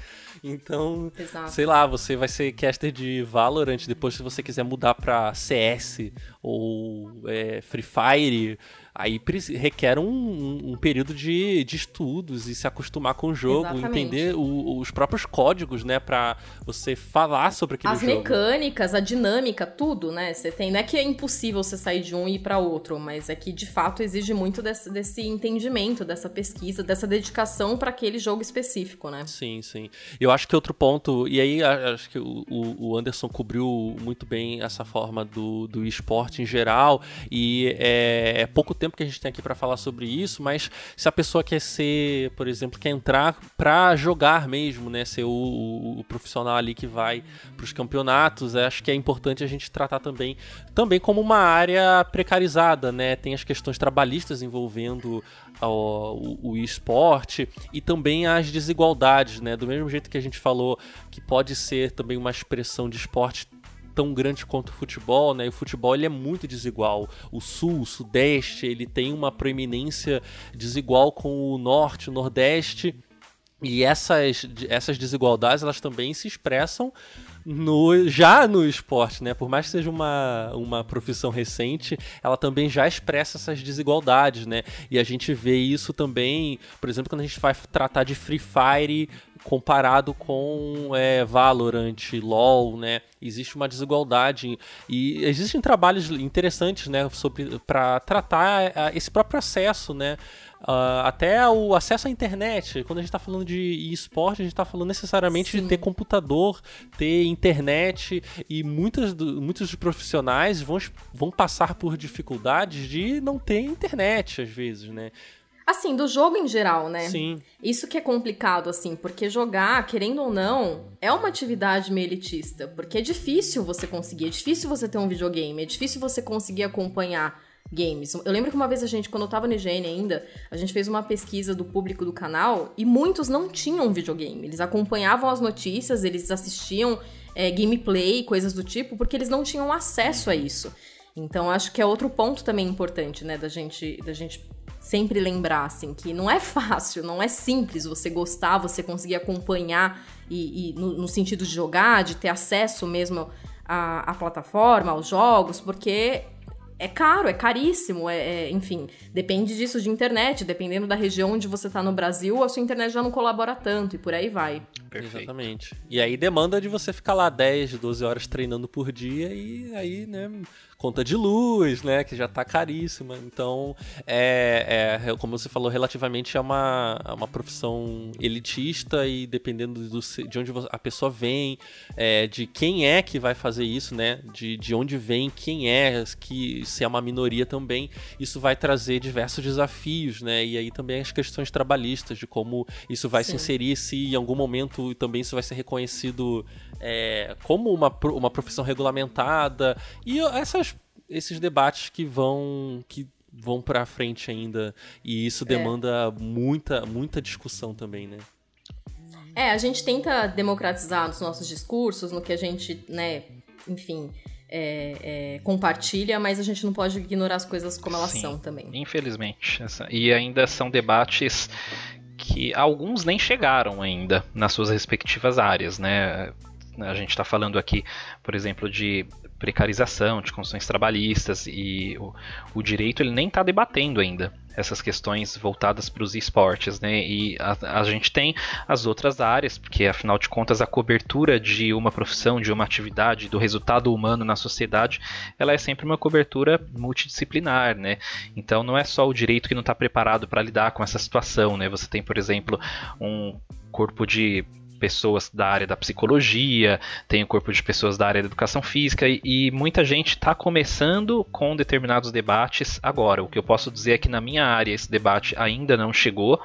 Então, Exato. sei lá, você vai ser caster de Valorant, depois se você quiser mudar pra CS ou é, Free Fire aí requer um, um período de, de, estudos e se acostumar com o jogo, Exatamente. entender o, os próprios códigos, né, para você falar sobre aquele As jogo. As mecânicas, a dinâmica, tudo, né? Você tem, não é que é impossível você sair de um e ir para outro, mas é que de fato exige muito desse, desse entendimento, dessa pesquisa, dessa dedicação para aquele jogo específico, né? Sim, sim. Eu acho que outro ponto, e aí acho que o, o Anderson cobriu muito bem essa forma do, do esporte em geral, e é, é pouco tempo tempo que a gente tem aqui para falar sobre isso, mas se a pessoa quer ser, por exemplo, quer entrar para jogar mesmo, né, ser o, o, o profissional ali que vai para os campeonatos, acho que é importante a gente tratar também, também como uma área precarizada, né? Tem as questões trabalhistas envolvendo o, o esporte e também as desigualdades, né? Do mesmo jeito que a gente falou que pode ser também uma expressão de esporte tão grande quanto o futebol, né? E o futebol ele é muito desigual. O sul, o sudeste, ele tem uma proeminência desigual com o norte, o nordeste. E essas, essas desigualdades elas também se expressam no, já no esporte, né? Por mais que seja uma, uma profissão recente, ela também já expressa essas desigualdades, né? E a gente vê isso também, por exemplo, quando a gente vai tratar de Free Fire comparado com é, Valorant, LoL, né? Existe uma desigualdade e existem trabalhos interessantes, né, para tratar esse próprio acesso, né? Uh, até o acesso à internet. Quando a gente está falando de esporte, a gente está falando necessariamente Sim. de ter computador, ter internet e muitas do, muitos dos profissionais vão, vão passar por dificuldades de não ter internet às vezes, né? Assim, do jogo em geral, né? Sim. Isso que é complicado, assim, porque jogar, querendo ou não, é uma atividade meio elitista. Porque é difícil você conseguir, é difícil você ter um videogame, é difícil você conseguir acompanhar games. Eu lembro que uma vez a gente, quando eu tava no IGN ainda, a gente fez uma pesquisa do público do canal e muitos não tinham videogame. Eles acompanhavam as notícias, eles assistiam é, gameplay, coisas do tipo, porque eles não tinham acesso a isso. Então acho que é outro ponto também importante, né, da gente, da gente sempre lembrar, assim, que não é fácil, não é simples você gostar, você conseguir acompanhar e, e no, no, sentido de jogar, de ter acesso mesmo à, à plataforma, aos jogos, porque é caro, é caríssimo, é, é, enfim, depende disso de internet, dependendo da região onde você está no Brasil, a sua internet já não colabora tanto e por aí vai. Perfeito. Exatamente. E aí demanda de você ficar lá 10, 12 horas treinando por dia e aí, né, conta de luz, né, que já tá caríssima. Então, é, é como você falou, relativamente é uma, é uma profissão elitista e dependendo do, de onde a pessoa vem, é, de quem é que vai fazer isso, né, de, de onde vem, quem é, que se é uma minoria também, isso vai trazer diversos desafios, né, e aí também as questões trabalhistas, de como isso vai Sim. se inserir, se em algum momento também isso vai ser reconhecido é, como uma, uma profissão regulamentada e essas, esses debates que vão que vão para frente ainda e isso é. demanda é. muita muita discussão também, né? É, a gente tenta democratizar nos nossos discursos, no que a gente, né, enfim, é, é, compartilha, mas a gente não pode ignorar as coisas como elas Sim, são também. Infelizmente. E ainda são debates que alguns nem chegaram ainda nas suas respectivas áreas, né? A gente está falando aqui, por exemplo, de precarização, de condições trabalhistas e o, o direito ele nem está debatendo ainda essas questões voltadas para os esportes, né? E a, a, gente tem as outras áreas, porque afinal de contas a cobertura de uma profissão, de uma atividade, do resultado humano na sociedade, ela é sempre uma cobertura multidisciplinar, né? Então não é só o direito que não está preparado para lidar com essa situação, né? Você tem, por exemplo, um corpo de pessoas da área da psicologia, tem o corpo de pessoas da área da educação física e, e muita gente está começando com determinados debates agora. O que eu posso dizer é que na minha área esse debate ainda não chegou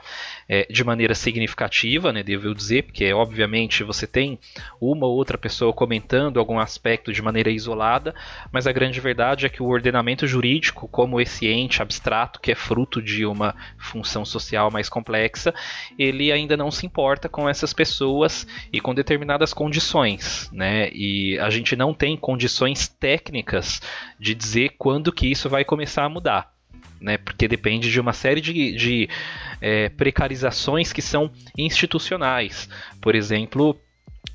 é, de maneira significativa, né, devo dizer, porque obviamente você tem uma ou outra pessoa comentando algum aspecto de maneira isolada, mas a grande verdade é que o ordenamento jurídico, como esse ente abstrato que é fruto de uma função social mais complexa, ele ainda não se importa com essas pessoas e com determinadas condições, né? E a gente não tem condições técnicas de dizer quando que isso vai começar a mudar né? Porque depende de uma série de, de é, precarizações que são institucionais. Por exemplo,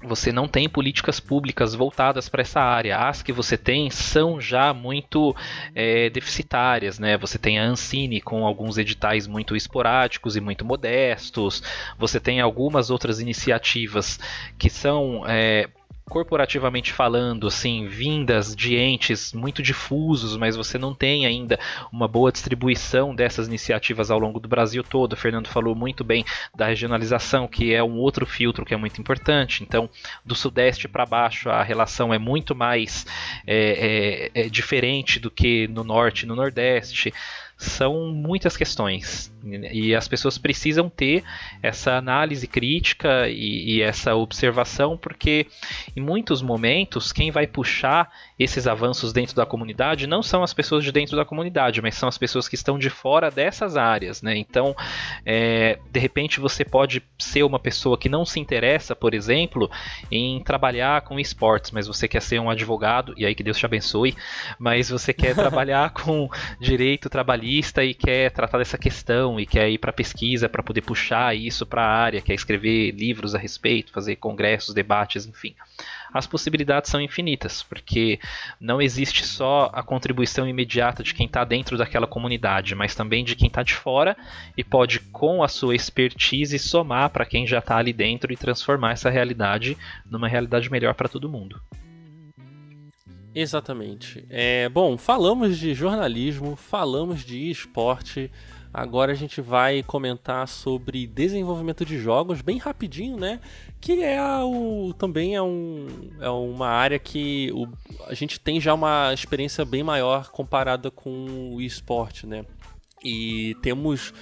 você não tem políticas públicas voltadas para essa área. As que você tem são já muito é, deficitárias, né? Você tem a Ancine com alguns editais muito esporádicos e muito modestos. Você tem algumas outras iniciativas que são é, corporativamente falando, assim, vindas de entes muito difusos, mas você não tem ainda uma boa distribuição dessas iniciativas ao longo do Brasil todo. O Fernando falou muito bem da regionalização, que é um outro filtro que é muito importante. Então, do Sudeste para baixo, a relação é muito mais é, é, é diferente do que no Norte e no Nordeste são muitas questões. E as pessoas precisam ter essa análise crítica e, e, essa observação porque em muitos momentos quem vai puxar esses avanços dentro da comunidade não são as pessoas de dentro da comunidade mas são as pessoas que estão de fora dessas áreas né então é, de repente você pode ser uma pessoa que não se interessa por exemplo em trabalhar com esportes mas você quer ser um advogado e aí que Deus te abençoe mas você quer trabalhar com direito trabalhista e quer tratar dessa questão e quer ir para pesquisa para poder puxar isso para a área, quer escrever livros a respeito, fazer congressos, debates, enfim. As possibilidades são infinitas, porque não existe só a contribuição imediata de quem está dentro daquela comunidade, mas também de quem está de fora e pode, com a sua expertise, somar para quem já está ali dentro e transformar essa realidade numa realidade melhor para todo mundo. Exatamente. É, bom, falamos de jornalismo, falamos de esporte. Agora a gente vai comentar sobre desenvolvimento de jogos bem rapidinho, né? Que é o, também é, um, é uma área que o, a gente tem já uma experiência bem maior comparada com o esporte, né? E temos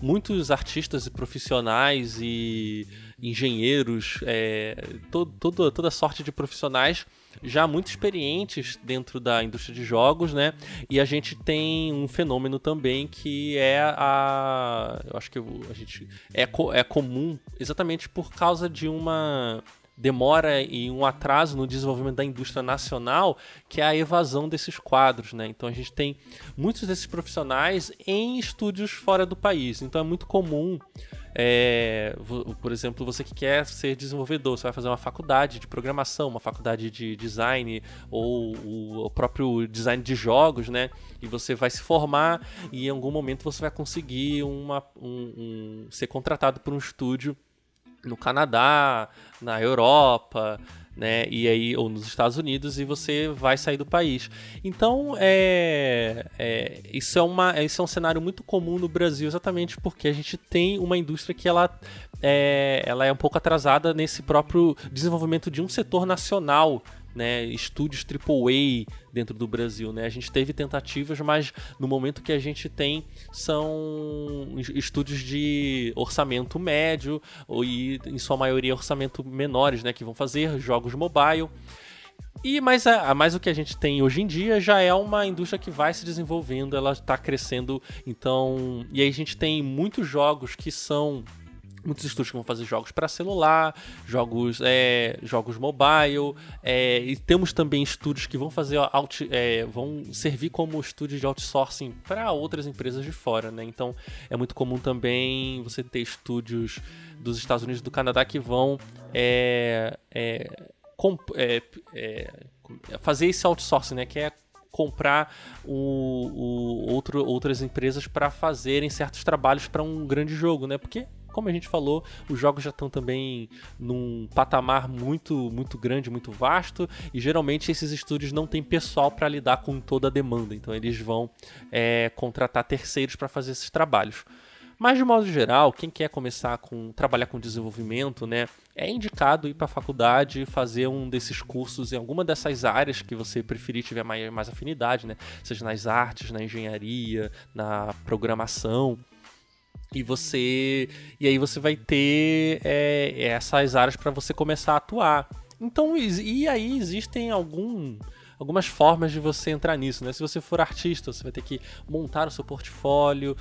muitos artistas e profissionais e engenheiros, é, todo, todo, toda sorte de profissionais já muito experientes dentro da indústria de jogos, né? E a gente tem um fenômeno também que é a. Eu acho que a gente. É, co, é comum exatamente por causa de uma demora e um atraso no desenvolvimento da indústria nacional, que é a evasão desses quadros, né? Então a gente tem muitos desses profissionais em estúdios fora do país. Então é muito comum é, por exemplo, você que quer ser desenvolvedor, você vai fazer uma faculdade de programação, uma faculdade de design ou o próprio design de jogos, né? E você vai se formar e em algum momento você vai conseguir uma, um, um, ser contratado por um estúdio no Canadá, na Europa, né? E aí, ou nos Estados Unidos, e você vai sair do país. Então, é, é, isso, é uma, isso é um cenário muito comum no Brasil, exatamente porque a gente tem uma indústria que ela é, ela é um pouco atrasada nesse próprio desenvolvimento de um setor nacional né, estúdios AAA dentro do Brasil, né? A gente teve tentativas, mas no momento que a gente tem são estúdios de orçamento médio e em sua maioria orçamento menores, né, que vão fazer jogos mobile. E mais, a, mais o que a gente tem hoje em dia já é uma indústria que vai se desenvolvendo, ela está crescendo. Então, e aí a gente tem muitos jogos que são muitos estúdios que vão fazer jogos para celular, jogos, é, jogos mobile, é, e temos também estúdios que vão fazer out, é, vão servir como estúdios de outsourcing para outras empresas de fora, né? Então é muito comum também você ter estúdios dos Estados Unidos do Canadá que vão é, é, é, fazer esse outsourcing, né? Que é comprar o, o outro, outras empresas para fazerem certos trabalhos para um grande jogo, né? Porque como a gente falou, os jogos já estão também num patamar muito, muito grande, muito vasto, e geralmente esses estúdios não têm pessoal para lidar com toda a demanda, então eles vão é, contratar terceiros para fazer esses trabalhos. Mas de modo geral, quem quer começar com trabalhar com desenvolvimento, né, é indicado ir para a faculdade fazer um desses cursos em alguma dessas áreas que você preferir tiver mais, mais afinidade, né, seja nas artes, na engenharia, na programação. E você e aí você vai ter é, essas áreas para você começar a atuar. Então e aí existem algum algumas formas de você entrar nisso, né? Se você for artista, você vai ter que montar o seu portfólio,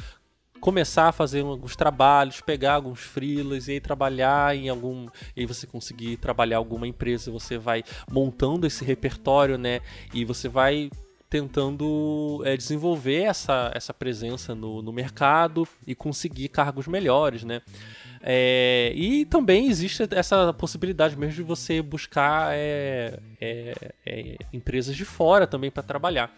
começar a fazer alguns trabalhos, pegar alguns freelas e aí trabalhar em algum, e aí você conseguir trabalhar alguma empresa, você vai montando esse repertório, né? E você vai tentando é, desenvolver essa, essa presença no, no mercado e conseguir cargos melhores, né? É, e também existe essa possibilidade mesmo de você buscar é, é, é empresas de fora também para trabalhar.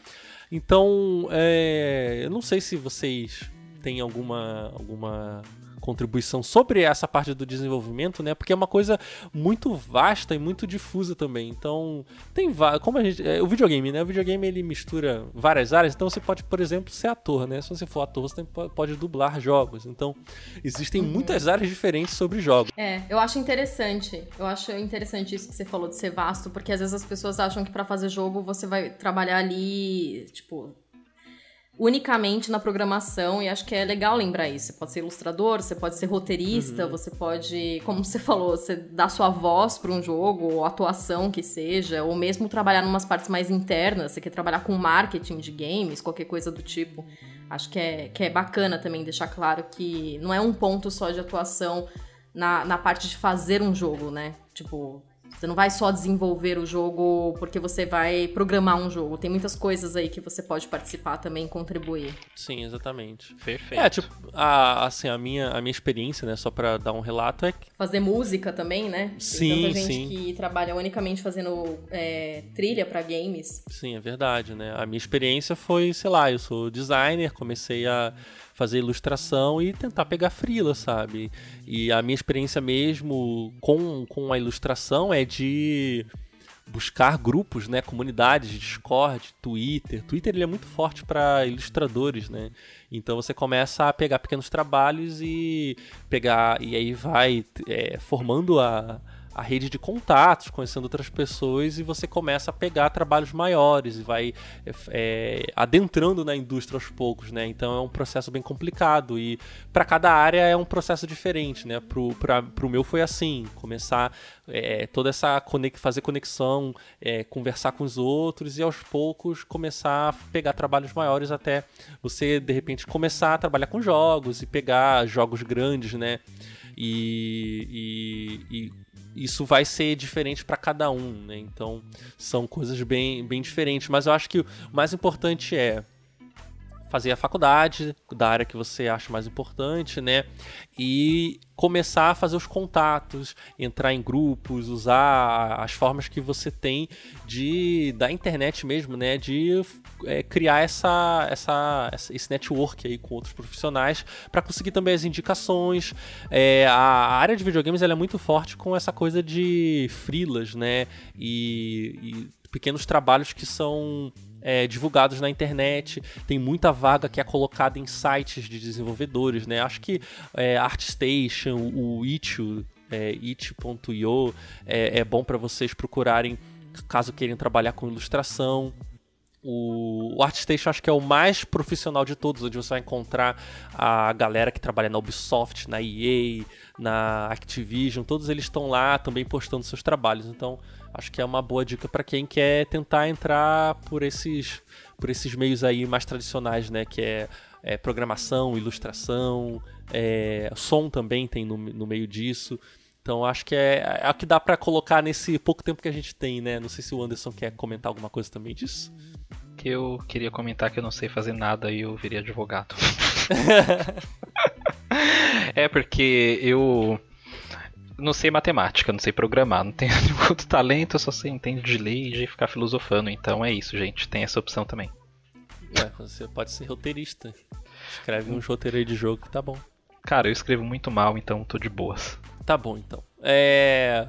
Então, é, eu não sei se vocês têm alguma, alguma contribuição sobre essa parte do desenvolvimento, né? Porque é uma coisa muito vasta e muito difusa também. Então, tem como a gente, é, o videogame, né? O videogame ele mistura várias áreas, então você pode, por exemplo, ser ator, né? Se você for ator, você pode dublar jogos. Então, existem uhum. muitas áreas diferentes sobre jogos. É, eu acho interessante. Eu acho interessante isso que você falou de ser vasto, porque às vezes as pessoas acham que para fazer jogo você vai trabalhar ali, tipo, unicamente na programação, e acho que é legal lembrar isso. Você pode ser ilustrador, você pode ser roteirista, uhum. você pode, como você falou, você dar sua voz para um jogo, ou atuação que seja, ou mesmo trabalhar em umas partes mais internas, você quer trabalhar com marketing de games, qualquer coisa do tipo. Acho que é, que é bacana também deixar claro que não é um ponto só de atuação na, na parte de fazer um jogo, né? Tipo, você não vai só desenvolver o jogo porque você vai programar um jogo. Tem muitas coisas aí que você pode participar também, contribuir. Sim, exatamente. Perfeito. É, tipo, a, assim, a minha, a minha experiência, né, só pra dar um relato é que... Fazer música também, né? Sim, Tem tanta gente sim. que trabalha unicamente fazendo é, trilha para games. Sim, é verdade, né? A minha experiência foi, sei lá, eu sou designer, comecei a fazer ilustração e tentar pegar frila, sabe? E a minha experiência mesmo com, com a ilustração é de buscar grupos, né, comunidades, Discord, Twitter. Twitter ele é muito forte para ilustradores, né? Então você começa a pegar pequenos trabalhos e pegar e aí vai é, formando a a rede de contatos, conhecendo outras pessoas e você começa a pegar trabalhos maiores e vai é, adentrando na indústria aos poucos, né? Então é um processo bem complicado e para cada área é um processo diferente, né? Pra, pro meu foi assim, começar é, toda essa conex, fazer conexão, é, conversar com os outros e aos poucos começar a pegar trabalhos maiores até você de repente começar a trabalhar com jogos e pegar jogos grandes, né? E, e, e isso vai ser diferente para cada um, né? Então são coisas bem, bem diferentes. Mas eu acho que o mais importante é fazer a faculdade da área que você acha mais importante, né? E começar a fazer os contatos, entrar em grupos, usar as formas que você tem de da internet mesmo, né? De é, criar essa, essa, esse network aí com outros profissionais para conseguir também as indicações. É, a área de videogames ela é muito forte com essa coisa de frilas, né? e, e pequenos trabalhos que são é, divulgados na internet, tem muita vaga que é colocada em sites de desenvolvedores, né? Acho que é, ArtStation, o Itch.io é, itch.io é, é bom para vocês procurarem caso queiram trabalhar com ilustração. O, o ArtStation acho que é o mais profissional de todos, onde você vai encontrar a galera que trabalha na Ubisoft, na EA, na Activision, todos eles estão lá também postando seus trabalhos. Então, acho que é uma boa dica para quem quer tentar entrar por esses, por esses meios aí mais tradicionais, né? Que é, é programação, ilustração, é, som também tem no, no meio disso. Então acho que é, é o que dá para colocar nesse pouco tempo que a gente tem, né? Não sei se o Anderson quer comentar alguma coisa também disso. Que eu queria comentar que eu não sei fazer nada e eu virei advogado. é porque eu não sei matemática, não sei programar, não tenho nenhum outro talento, eu só sei entender de lei e de ficar filosofando. Então é isso, gente. Tem essa opção também. É, você pode ser roteirista. Escreve um roteiro de jogo que tá bom. Cara, eu escrevo muito mal, então tô de boas. Tá bom, então. É...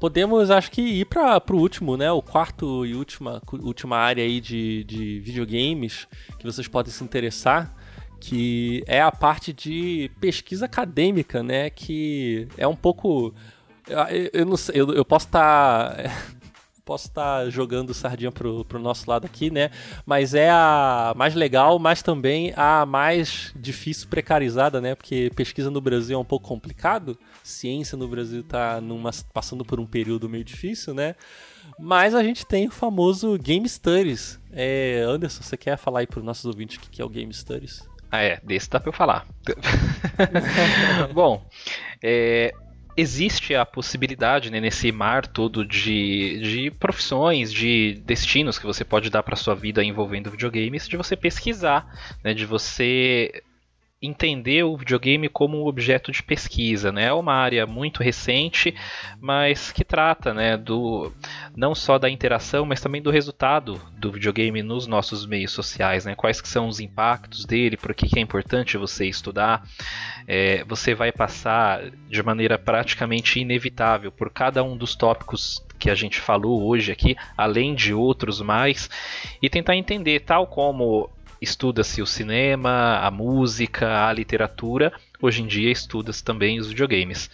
Podemos, acho que, ir para o último, né? O quarto e última, última área aí de, de videogames que vocês podem se interessar, que é a parte de pesquisa acadêmica, né? Que é um pouco. Eu, eu não sei, eu, eu posso estar. Tá posso estar tá jogando sardinha pro, pro nosso lado aqui, né? Mas é a mais legal, mas também a mais difícil precarizada, né? Porque pesquisa no Brasil é um pouco complicado. Ciência no Brasil tá numa, passando por um período meio difícil, né? Mas a gente tem o famoso Game Studies. É, Anderson, você quer falar aí para os nossos ouvintes o que é o Game Studies? Ah, é, desse dá para eu falar. Bom, é, existe a possibilidade né, nesse mar todo de, de profissões, de destinos que você pode dar para sua vida envolvendo videogames, de você pesquisar, né, de você entender o videogame como um objeto de pesquisa, né? É uma área muito recente, mas que trata, né, do não só da interação, mas também do resultado do videogame nos nossos meios sociais, né? Quais que são os impactos dele, por que, é importante você estudar. É, você vai passar de maneira praticamente inevitável por cada um dos tópicos que a gente falou hoje aqui, além de outros mais, e tentar entender, tal como estuda-se o cinema, a música, a literatura, hoje em dia estuda-se também os videogames.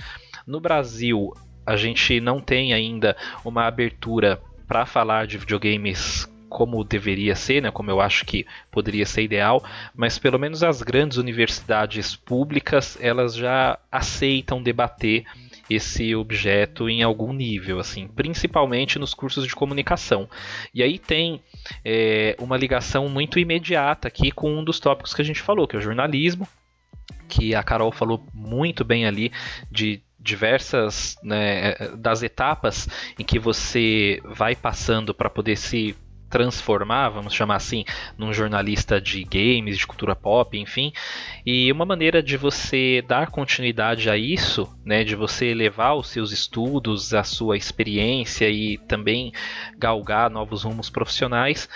No Brasil, a gente não tem ainda uma abertura para falar de videogames como deveria ser, né, como eu acho que poderia ser ideal, mas pelo menos as grandes universidades públicas elas já aceitam debater esse objeto em algum nível, assim, principalmente nos cursos de comunicação. E aí tem é, uma ligação muito imediata aqui com um dos tópicos que a gente falou, que é o jornalismo, que a Carol falou muito bem ali de diversas né, das etapas em que você vai passando para poder se transformar, vamos chamar assim, num jornalista de games, de cultura pop, enfim. E uma maneira de você dar continuidade a isso, né, de você levar os seus estudos, a sua experiência e também galgar novos rumos profissionais,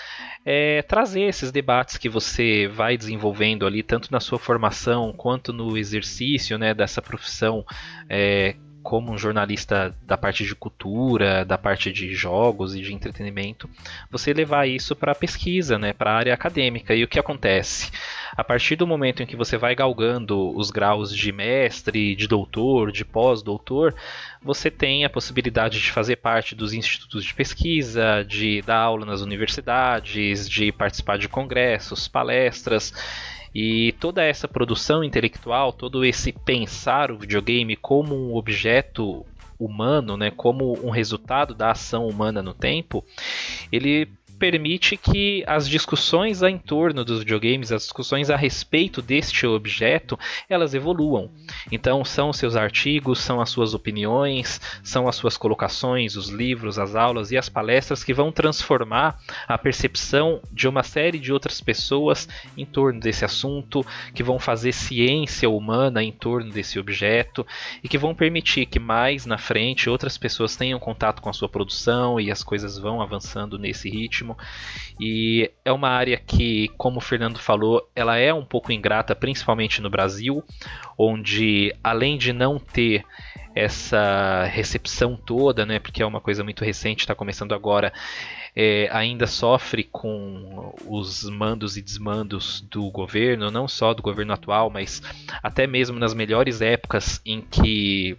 é trazer esses debates que você vai desenvolvendo ali, tanto na sua formação quanto no exercício né, dessa profissão. É, como um jornalista da parte de cultura, da parte de jogos e de entretenimento, você levar isso para a pesquisa, né, para a área acadêmica. E o que acontece? A partir do momento em que você vai galgando os graus de mestre, de doutor, de pós-doutor, você tem a possibilidade de fazer parte dos institutos de pesquisa, de dar aula nas universidades, de participar de congressos, palestras. E toda essa produção intelectual, todo esse pensar o videogame como um objeto humano, né, como um resultado da ação humana no tempo, ele permite que as discussões em torno dos videogames, as discussões a respeito deste objeto, elas evoluam. Então, são seus artigos, são as suas opiniões, são as suas colocações, os livros, as aulas e as palestras que vão transformar a percepção de uma série de outras pessoas em torno desse assunto, que vão fazer ciência humana em torno desse objeto e que vão permitir que mais na frente outras pessoas tenham contato com a sua produção e as coisas vão avançando nesse ritmo E é uma área que, como o Fernando falou, ela é um pouco ingrata, principalmente no Brasil, onde além de não ter essa recepção toda, né, porque é uma coisa muito recente, está começando agora, é, ainda sofre com os mandos e desmandos do governo, não só do governo atual, mas até mesmo nas melhores épocas em que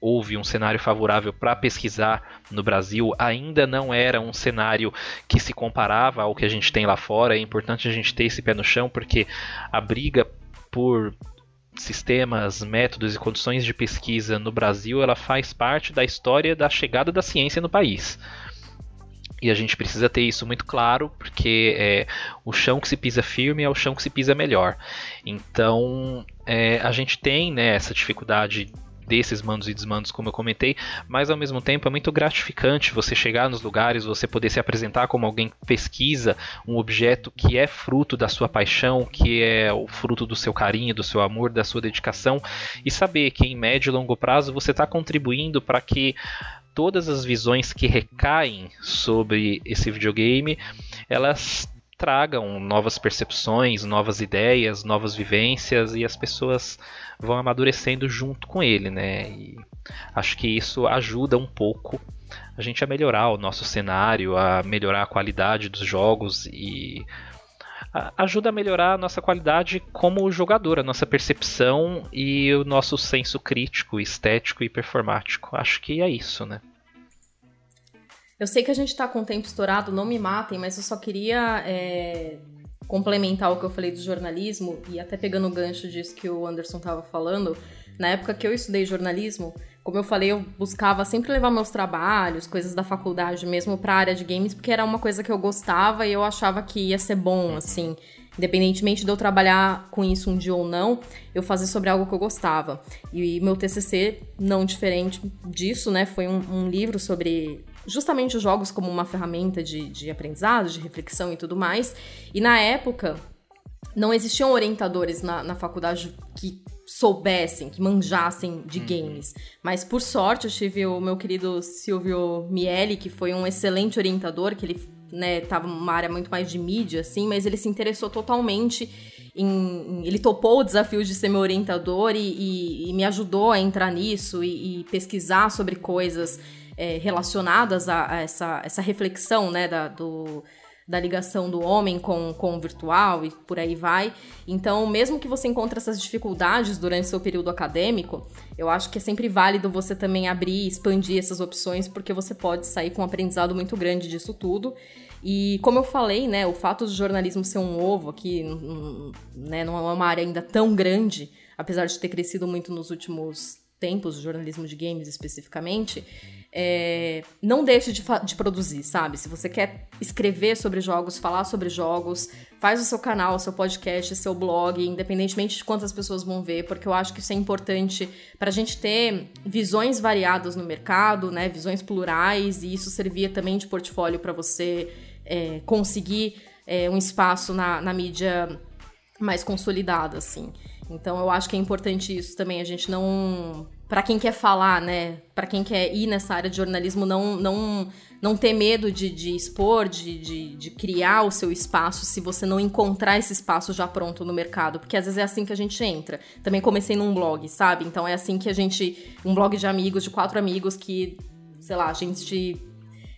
houve um cenário favorável para pesquisar no Brasil, ainda não era um cenário que se comparava ao que a gente tem lá fora. É importante a gente ter esse pé no chão, porque a briga por sistemas, métodos e condições de pesquisa no Brasil, ela faz parte da história da chegada da ciência no país. E a gente precisa ter isso muito claro, porque é, o chão que se pisa firme é o chão que se pisa melhor. Então é, a gente tem né, essa dificuldade desses mandos e desmandos, como eu comentei, mas ao mesmo tempo é muito gratificante você chegar nos lugares, você poder se apresentar como alguém que pesquisa um objeto que é fruto da sua paixão, que é o fruto do seu carinho, do seu amor, da sua dedicação, e saber que em médio e longo prazo você está contribuindo para que todas as visões que recaem sobre esse videogame, elas tragam novas percepções, novas ideias, novas vivências e as pessoas vão amadurecendo junto com ele, né? E acho que isso ajuda um pouco a gente a melhorar o nosso cenário, a melhorar a qualidade dos jogos e ajuda a melhorar a nossa qualidade como jogador, a nossa percepção e o nosso senso crítico, estético e performático. Acho que é isso, né? Eu sei que a gente tá com o tempo estourado, não me matem, mas eu só queria é, complementar o que eu falei do jornalismo e até pegando o gancho disso que o Anderson tava falando. Na época que eu estudei jornalismo, como eu falei, eu buscava sempre levar meus trabalhos, coisas da faculdade mesmo para a área de games, porque era uma coisa que eu gostava e eu achava que ia ser bom, assim. Independentemente de eu trabalhar com isso um dia ou não, eu fazia sobre algo que eu gostava. E meu TCC, não diferente disso, né? Foi um, um livro sobre justamente os jogos como uma ferramenta de, de aprendizado, de reflexão e tudo mais. E na época, não existiam orientadores na, na faculdade que soubessem, que manjassem de uhum. games. Mas por sorte eu tive o meu querido Silvio Miele, que foi um excelente orientador, que ele né, tava numa área muito mais de mídia, assim, mas ele se interessou totalmente em. em ele topou o desafio de ser meu orientador e, e, e me ajudou a entrar nisso e, e pesquisar sobre coisas é, relacionadas a, a, essa, essa reflexão, né, da, do, da ligação do homem com, com o virtual e por aí vai. Então, mesmo que você encontre essas dificuldades durante seu período acadêmico, eu acho que é sempre válido você também abrir, expandir essas opções, porque você pode sair com um aprendizado muito grande disso tudo. E como eu falei, né, o fato do jornalismo ser um ovo aqui, né, não é uma área ainda tão grande, apesar de ter crescido muito nos últimos tempos, o jornalismo de games especificamente, é, não deixe de, de, produzir, sabe? Se você quer escrever sobre jogos, falar sobre jogos, faz o seu canal, o seu podcast, seu blog, independentemente de quantas pessoas vão ver, porque eu acho que isso é importante para a gente ter visões variadas no mercado, né? Visões plurais, e isso servia também de portfólio para você é, conseguir é, um espaço na, na mídia mais consolidada, assim. Então eu acho que é importante isso também, a gente não para quem quer falar, né? Para quem quer ir nessa área de jornalismo, não, não, não ter medo de, de expor, de, de, de, criar o seu espaço se você não encontrar esse espaço já pronto no mercado. Porque às vezes é assim que a gente entra. Também comecei num blog, sabe? Então é assim que a gente. Um blog de amigos, de quatro amigos que, sei lá, a gente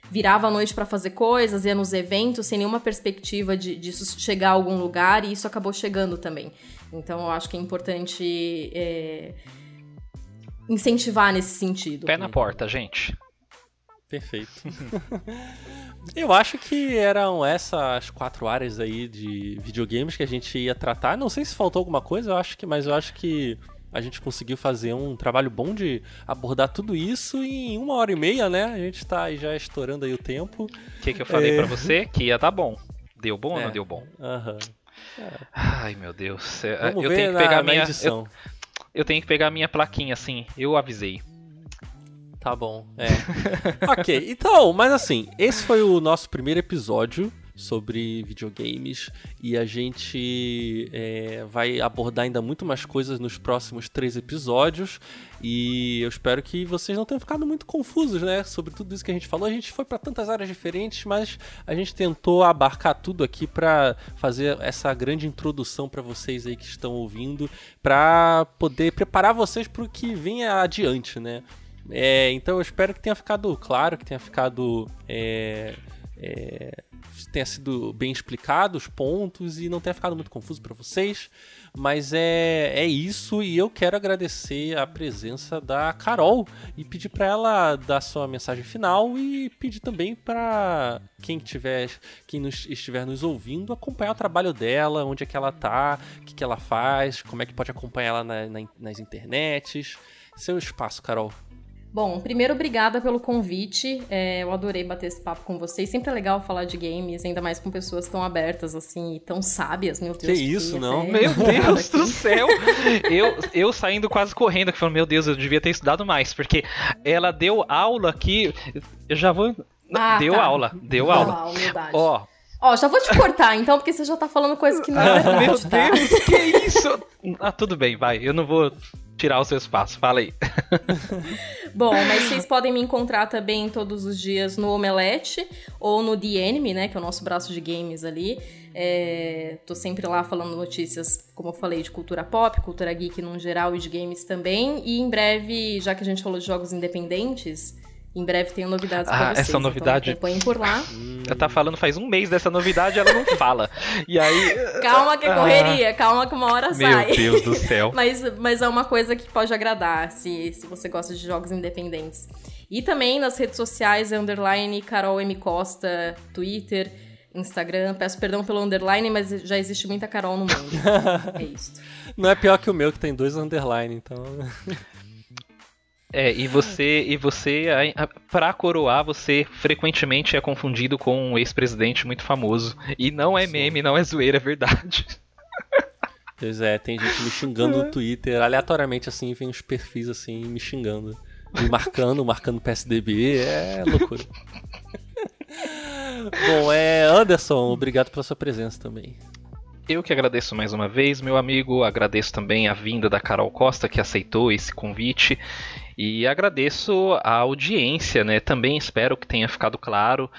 virava a noite para fazer coisas, ia nos eventos sem nenhuma perspectiva de disso chegar a algum lugar e isso acabou chegando também. Então eu acho que é importante. É incentivar nesse sentido. Pé na porta, gente. Perfeito. Eu acho que eram essas quatro áreas aí de videogames que a gente ia tratar. Não sei se faltou alguma coisa, eu acho que, mas eu acho que a gente conseguiu fazer um trabalho bom de abordar tudo isso em uma hora e meia, né? A gente tá aí já estourando aí o tempo. O que, que eu falei é... para você? Que ia dar bom. Deu bom é. ou não deu bom? Aham. Uhum. É. Ai, meu Deus. Vamos eu tenho que pegar na, minha edição. Eu eu tenho que pegar a minha plaquinha assim. Eu avisei. Tá bom, é. ok, então, mas assim, esse foi o nosso primeiro episódio sobre videogames e a gente é, vai abordar ainda muito mais coisas nos próximos três episódios e eu espero que vocês não tenham ficado muito confusos, né, sobre tudo isso que a gente falou. A gente foi para tantas áreas diferentes, mas a gente tentou abarcar tudo aqui para fazer essa grande introdução para vocês aí que estão ouvindo, para poder preparar vocês para o que vem adiante, né? É, então eu espero que tenha ficado claro, que tenha ficado é, é, tenha sido bem explicado os pontos e não tenha ficado muito confuso para vocês. Mas é, é isso e eu quero agradecer a presença da Carol e pedir para ela dar sua mensagem final e pedir também para quem tiver, quem nos, estiver nos ouvindo acompanhar o trabalho dela, onde é que ela tá, o que, que ela faz, como é que pode acompanhar ela na, na, nas internets. Seu espaço, Carol. Bom, primeiro, obrigada pelo convite. É, eu adorei bater esse papo com vocês. Sempre é legal falar de games, ainda mais com pessoas tão abertas assim e tão sábias, meu Deus. Que isso, não? Meu Deus do céu! Eu, eu saindo quase correndo, falando, meu Deus, eu devia ter estudado mais, porque ela deu aula aqui. Eu já vou. Ah, deu tá. aula, deu aula. Ó, Ó, já vou te cortar então, porque você já tá falando coisa que não é verdade, Meu tá? Deus, que isso? Ah, tudo bem, vai. Eu não vou tirar o seu espaço. Fala aí. Bom, mas vocês podem me encontrar também todos os dias no Omelete ou no The Enemy, né? Que é o nosso braço de games ali. É, tô sempre lá falando notícias, como eu falei, de cultura pop, cultura geek no geral e de games também. E em breve, já que a gente falou de jogos independentes, em breve tenho novidades ah, pra vocês. Essa então novidade. Então acompanhem por lá. Ela tá falando faz um mês dessa novidade ela não fala. E aí. Calma que é correria, ah, calma que uma hora meu sai. Meu Deus do céu. mas, mas é uma coisa que pode agradar se, se você gosta de jogos independentes. E também nas redes sociais, é underline Carol M. Costa, Twitter, Instagram. Peço perdão pelo underline, mas já existe muita Carol no mundo. é isso. Não é pior que o meu, que tem dois underline, então. É, e você, e você para coroar, você frequentemente é confundido com um ex-presidente muito famoso. E não é Sim. meme, não é zoeira, é verdade. Pois é, tem gente me xingando no Twitter, aleatoriamente assim, vem uns perfis assim me xingando. Me marcando, marcando PSDB, é loucura. Bom, é Anderson, obrigado pela sua presença também. Eu que agradeço mais uma vez, meu amigo. Agradeço também a vinda da Carol Costa, que aceitou esse convite. E agradeço a audiência, né? Também espero que tenha ficado claro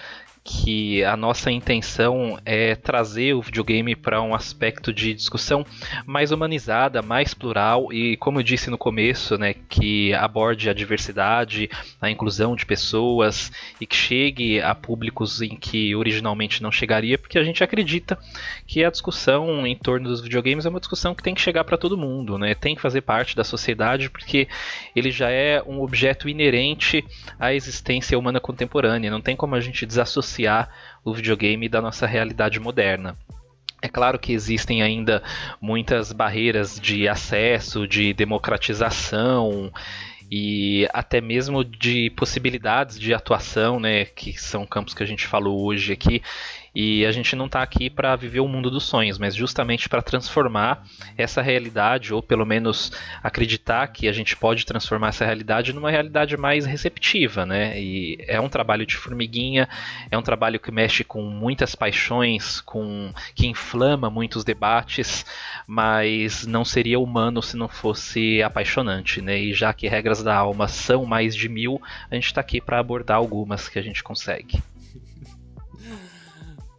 que a nossa intenção é trazer o videogame para um aspecto de discussão mais humanizada, mais plural e, como eu disse no começo, né, que aborde a diversidade, a inclusão de pessoas e que chegue a públicos em que originalmente não chegaria, porque a gente acredita que a discussão em torno dos videogames é uma discussão que tem que chegar para todo mundo, né, tem que fazer parte da sociedade porque ele já é um objeto inerente à existência humana contemporânea, não tem como a gente desassociar dissociar o videogame da nossa realidade moderna. É claro que existem ainda muitas barreiras de acesso, de democratização e até mesmo de possibilidades de atuação, né, que são campos que a gente falou hoje aqui, e a gente não está aqui para viver o mundo dos sonhos, mas justamente para transformar essa realidade, ou pelo menos acreditar que a gente pode transformar essa realidade numa realidade mais receptiva, né? E é um trabalho de formiguinha, é um trabalho que mexe com muitas paixões, com que inflama muitos debates, mas não seria humano se não fosse apaixonante, né? E já que regras da alma são mais de mil, a gente está aqui para abordar algumas que a gente consegue.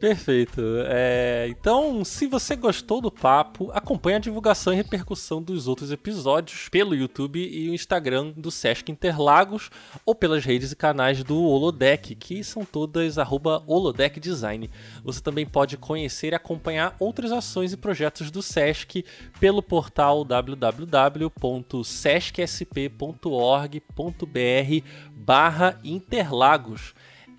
Perfeito. É, então, se você gostou do papo, acompanhe a divulgação e repercussão dos outros episódios pelo YouTube e o Instagram do Sesc Interlagos ou pelas redes e canais do Holodeck, que são todas arroba Holodeck Design. Você também pode conhecer e acompanhar outras ações e projetos do Sesc pelo portal www.sescsp.org.br barra Interlagos.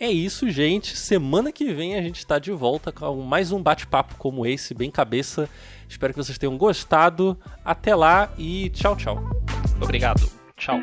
É isso, gente. Semana que vem a gente está de volta com mais um bate-papo como esse, bem cabeça. Espero que vocês tenham gostado. Até lá e tchau, tchau. Obrigado. Tchau.